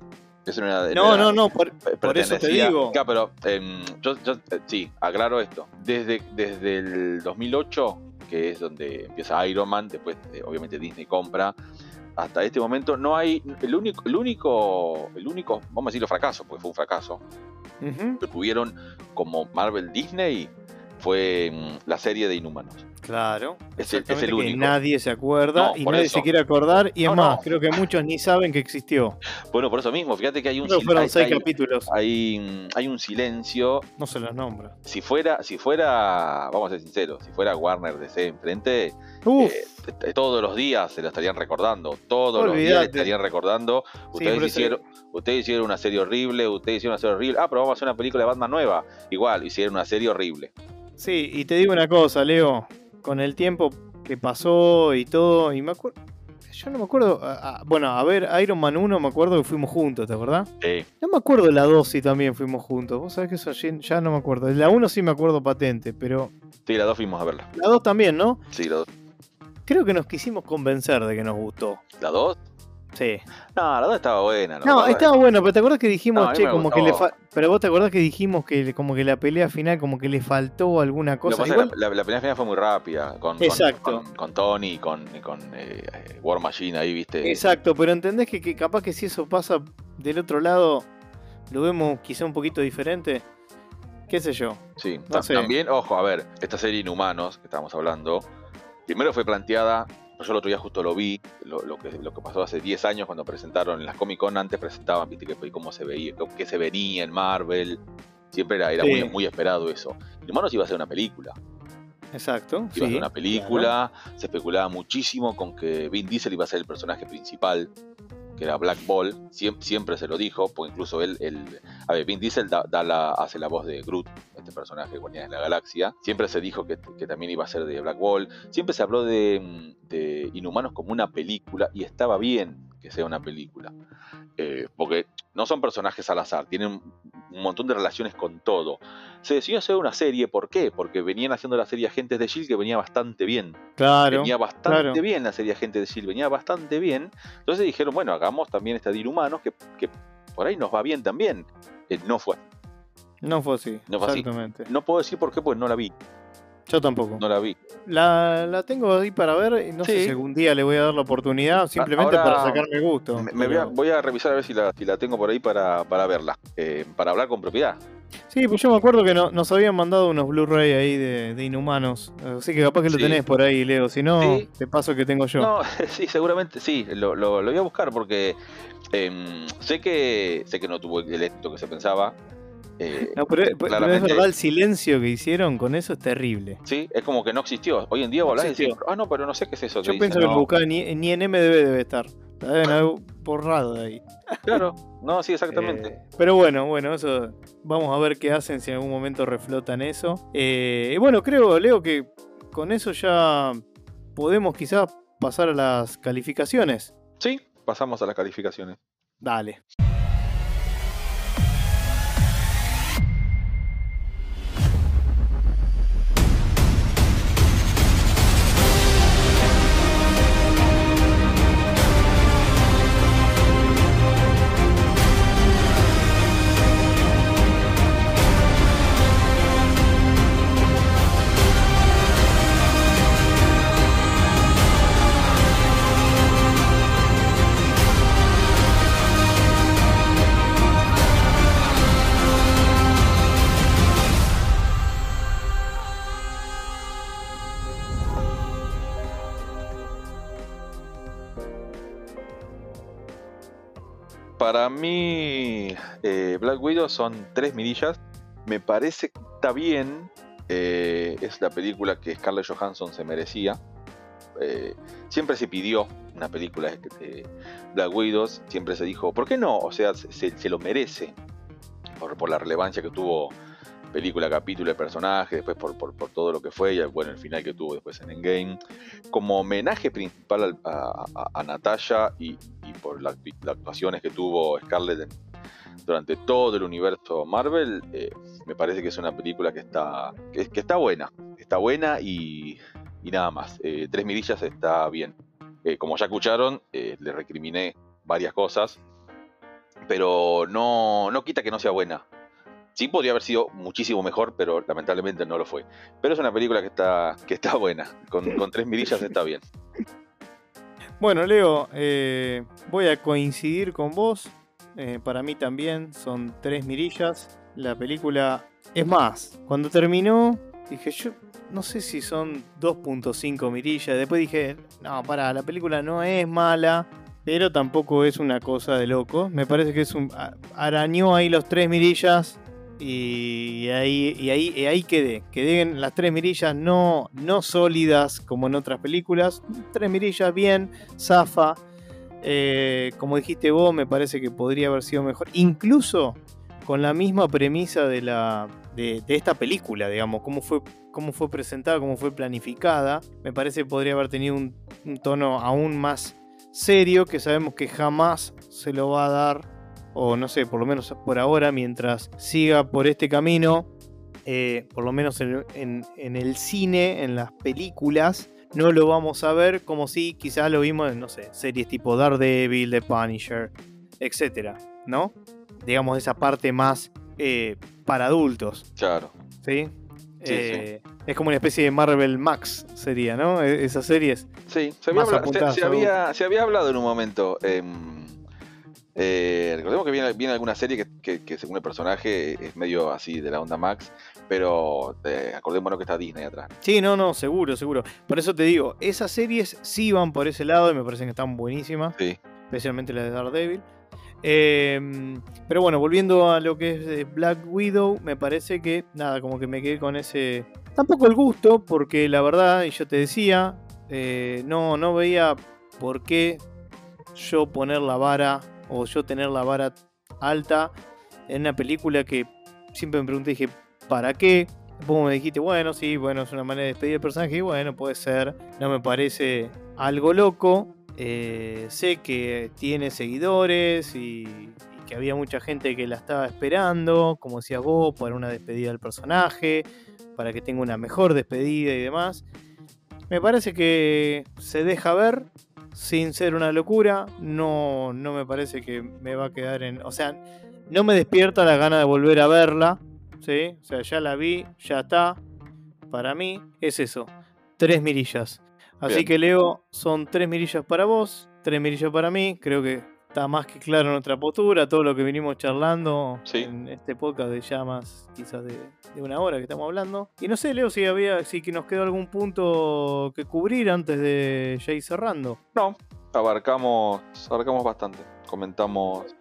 Ese no era de. no, era- no, no, por, por eso te digo. Claro, pero em, yo, yo, eh, sí, aclaro esto. Desde, desde el 2008, que es donde empieza Iron Man, después eh, obviamente Disney compra, hasta este momento no hay. El único, el único, el único, vamos a decirlo fracaso, porque fue un fracaso, Ujú, que tuvieron como Marvel Disney fue mm, la serie de Inhumanos. Claro. Es el- es el exactamente, que único. nadie se acuerda No, y nadie eso. se quiere acordar. Y es más, no. creo que muchos ni saben que existió. Bueno, por eso mismo, fíjate que hay un, Creo que sil- fueron hay- seis hay- capítulos. hay, hay un silencio No se los nombra. si fuera, si fuera, vamos a ser sinceros, si fuera Warner DC enfrente, eh, todos los días se lo estarían recordando, todos los días le estarían recordando, ustedes hicieron, ustedes hicieron una serie horrible, ustedes hicieron una serie horrible, ah, pero vamos a hacer una película de Batman nueva, igual, hicieron una serie horrible. sí, y te digo una cosa, Leo. Con el tiempo que pasó y todo, y me acuerdo. Yo no me acuerdo. a- a- bueno, a ver, Iron Man 1 me acuerdo que fuimos juntos, ¿te acordás? Sí, No me acuerdo la 2 si también fuimos juntos. Vos sabés que eso ya- no me acuerdo. La 1 sí me acuerdo patente, pero sí, las dos fuimos a verla. la 2 también, ¿no? Sí, las dos. Creo que nos quisimos convencer de que nos gustó. ¿La dos? Sí. No, la dos estaba buena. No, estaba bueno, pero te acuerdas que dijimos, No, che, como que le fa- Pero vos te acordás que dijimos que como que la pelea final como que le faltó alguna Lo cosa. es Igual- la, la- la primera final fue muy rápida, con, Exacto. con, con Tony y con, con eh, War Machine ahí, viste. Exacto, pero entendés que, que capaz que si eso pasa del otro lado, lo vemos quizá un poquito diferente. qué sé yo. Sí, No Ta- sé. también, ojo, a ver, esta serie Inhumanos que estábamos hablando, primero fue planteada, yo el otro día justo lo vi, lo, lo que, lo que pasó hace 10 años cuando presentaron en las Comic Con, antes presentaban, viste, que, cómo se veía, qué se venía en Marvel, siempre era, era Sí. muy, muy esperado eso. Inhumanos iba a ser una película, Exacto. iba a ser una película, se especulaba muchísimo con que Vin Diesel iba a ser el personaje principal, era Black Ball, siempre, se lo dijo, porque incluso él, él- a ver, Vin Diesel da, hace la voz de Groot, este personaje de Guardianes de la Galaxia, siempre se dijo que, también iba a ser de Black Ball, siempre se habló de, mm, de Inhumanos como una película, y estaba bien que sea una película, Eh, porque no son personajes al azar, tienen un montón de relaciones con todo. Se decidió hacer una serie, ¿por qué? Porque venían haciendo la serie Agentes de Shield que venía bastante bien. Claro. venía bastante claro. bien la serie Agentes de Shield, venía bastante bien. Entonces dijeron, bueno, hagamos también esta de Inhumanos, que, que por ahí nos va bien también. Eh, no fue. No fue así. No fue así. exactamente. No puedo decir por qué, pues no la vi. Yo tampoco. No la vi. La, la tengo ahí para ver. y No sé si algún día le voy a dar la oportunidad, simplemente ahora para sacarme gusto. Me, me voy, a, voy a revisar a ver si la, si la tengo por ahí para, para verla. eh, para hablar con propiedad. Sí, pues yo me acuerdo que no- nos habían mandado unos Blu-ray ahí de, de Inhumanos. Así que capaz que lo Sí. tenés por ahí, Leo. Si no, Sí. te paso que tengo yo. No, sí, seguramente sí. Lo, lo- lo voy a buscar porque em, sé que sé que no tuvo el éxito que se pensaba. Eh, No, pero, pero es verdad, el silencio que hicieron con eso es terrible. Sí, es como que no existió. Hoy en día vos No y decís, ah, no, pero no sé qué es eso. Yo pienso dicen, que no. buscaba ni, ni en MDB debe estar. Deben haber borrado de ahí. Claro, no, sí, exactamente. Eh, pero bueno, bueno, eso. Vamos a ver qué hacen si en algún momento reflotan eso. Eh, bueno, creo, Leo, que con eso ya podemos quizás pasar a las calificaciones. Sí, pasamos a las calificaciones. Dale. Para mí, eh, Black Widow son tres mirillas. Me parece que está bien. eh, es la película que Scarlett Johansson se merecía. Eh, siempre se pidió una película de Black Widow. Siempre se dijo, ¿por qué no? O sea, se, lo merece. Por la relevancia que tuvo película, capítulo, el personaje, después por, por, por todo lo que fue, y bueno, el final que tuvo después en Endgame. Como homenaje principal al- a, a- a y, y por la- las actuaciones que tuvo Scarlett durante todo el universo Marvel, eh, me parece que es una película que está, que, está buena. Está buena y, y nada más. Eh, Tres mirillas está bien. Eh, como ya escucharon, le recriminé varias cosas, pero no, no quita que no sea buena. Sí podría haber sido muchísimo mejor, pero lamentablemente no lo fue. Pero es una película que está, que está buena. Con, con tres mirillas está bien. Bueno, Leo, eh, voy a coincidir con vos. Eh, para mí también son tres mirillas. La película. Es más, cuando terminó, dije yo. No sé si son 2.5 mirillas. Después dije, no, para, la película no es mala, pero tampoco es una cosa de loco. Me parece que es un. Arañó ahí los tres mirillas. Y ahí, ahí, ahí quedé. Quedé en las tres mirillas no, no sólidas como en otras películas. Tres mirillas bien, zafa. Eh, como dijiste vos, me parece que podría haber sido mejor. Incluso con la misma premisa de, la, de, esta película, digamos, cómo fue, cómo fue presentada, cómo fue planificada. Me parece que podría haber tenido un tono aún más serio que sabemos que jamás se lo va a dar, o no sé, por lo menos por ahora, mientras siga por este camino, eh, por lo menos en, en- en el cine, en las películas, no lo vamos a ver como si quizás lo vimos en, no sé, series tipo Daredevil, The Punisher, etcétera, ¿no? Digamos esa parte más eh, para adultos, Claro. ¿sí? Sí, Eh, Es como una especie de Marvel Max, sería, ¿no? E- Esas series. Sí, se había, se había hablado en un momento. em, eh, recordemos que viene, viene alguna serie que, según el personaje es medio así de la onda Max, pero eh, acordémonos que está Disney atrás. Sí, no, no, seguro, seguro. Por eso te digo, esas series sí van por ese lado y me parecen que están buenísimas. Sí. Especialmente la de Daredevil. Em, pero bueno, volviendo a lo que es Black Widow, me parece que, nada, como que me quedé con ese... Tampoco el gusto, porque la verdad, y yo te decía, eh, no, no veía por qué yo poner la vara o yo tener la vara alta en una película que siempre me pregunté, dije, ¿para qué? Vos me dijiste, bueno, sí, bueno, es una manera de despedir el personaje, y bueno, puede ser, no me parece algo loco. Eh, sé que tiene seguidores y, que había mucha gente que la estaba esperando, como decías vos, para una despedida del personaje, para que tenga una mejor despedida y demás. Me parece que se deja ver sin ser una locura. No, no me parece que me va a quedar en. O sea, no me despierta la gana de volver a verla. ¿sí? O sea, ya la vi, ya está. Para mí es eso. Tres mirillas. Así que Leo, son tres mirillas para vos, tres mirillas para mí. Creo que está más que claro nuestra postura, todo lo que vinimos charlando en este podcast de ya más quizás de, una hora que estamos hablando. Y no sé, Leo, si había, si que nos quedó algún punto que cubrir antes de ya ir cerrando. No, abarcamos, abarcamos bastante. Comentamos,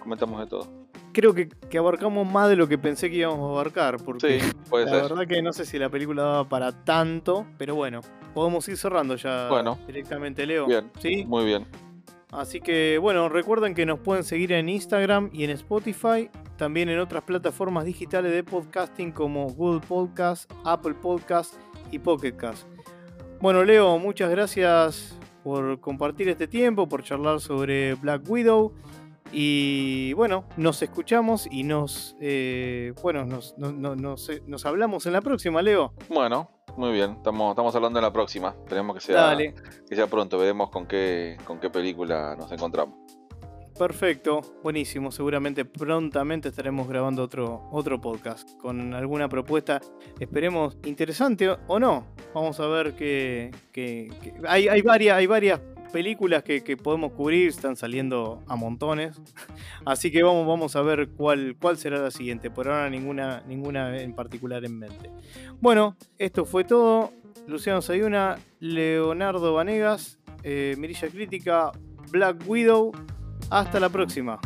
comentamos de todo. Creo que, abarcamos más de lo que pensé que íbamos a abarcar. Porque la verdad que no sé si la película daba para tanto, pero bueno, podemos ir cerrando ya bueno, directamente, Leo. Bien, ¿Sí? muy bien. Así que bueno, recuerden que nos pueden seguir en Instagram y en Spotify, también en otras plataformas digitales de podcasting como Google Podcast, Apple Podcast y Pocket Cast. Bueno, Leo, muchas gracias por compartir este tiempo, por charlar sobre Black Widow. Y bueno, nos escuchamos y nos, eh, bueno, nos, nos hablamos en la próxima, Leo. Bueno, muy bien, estamos, estamos hablando en la próxima. Esperemos que sea, que sea pronto. Veremos con qué, con qué película nos encontramos. Perfecto, buenísimo. Seguramente prontamente estaremos grabando otro, otro podcast con alguna propuesta, esperemos interesante o no. Vamos a ver que, hay, hay, varias, hay varias películas que, podemos cubrir, están saliendo a montones. Así que vamos, vamos a ver cuál, cuál será la siguiente. Por ahora ninguna, ninguna en particular en mente. Bueno, esto fue todo. Luciano Sayuna, Leonardo Vanegas, eh, Mirilla Crítica, Black Widow. Hasta la próxima.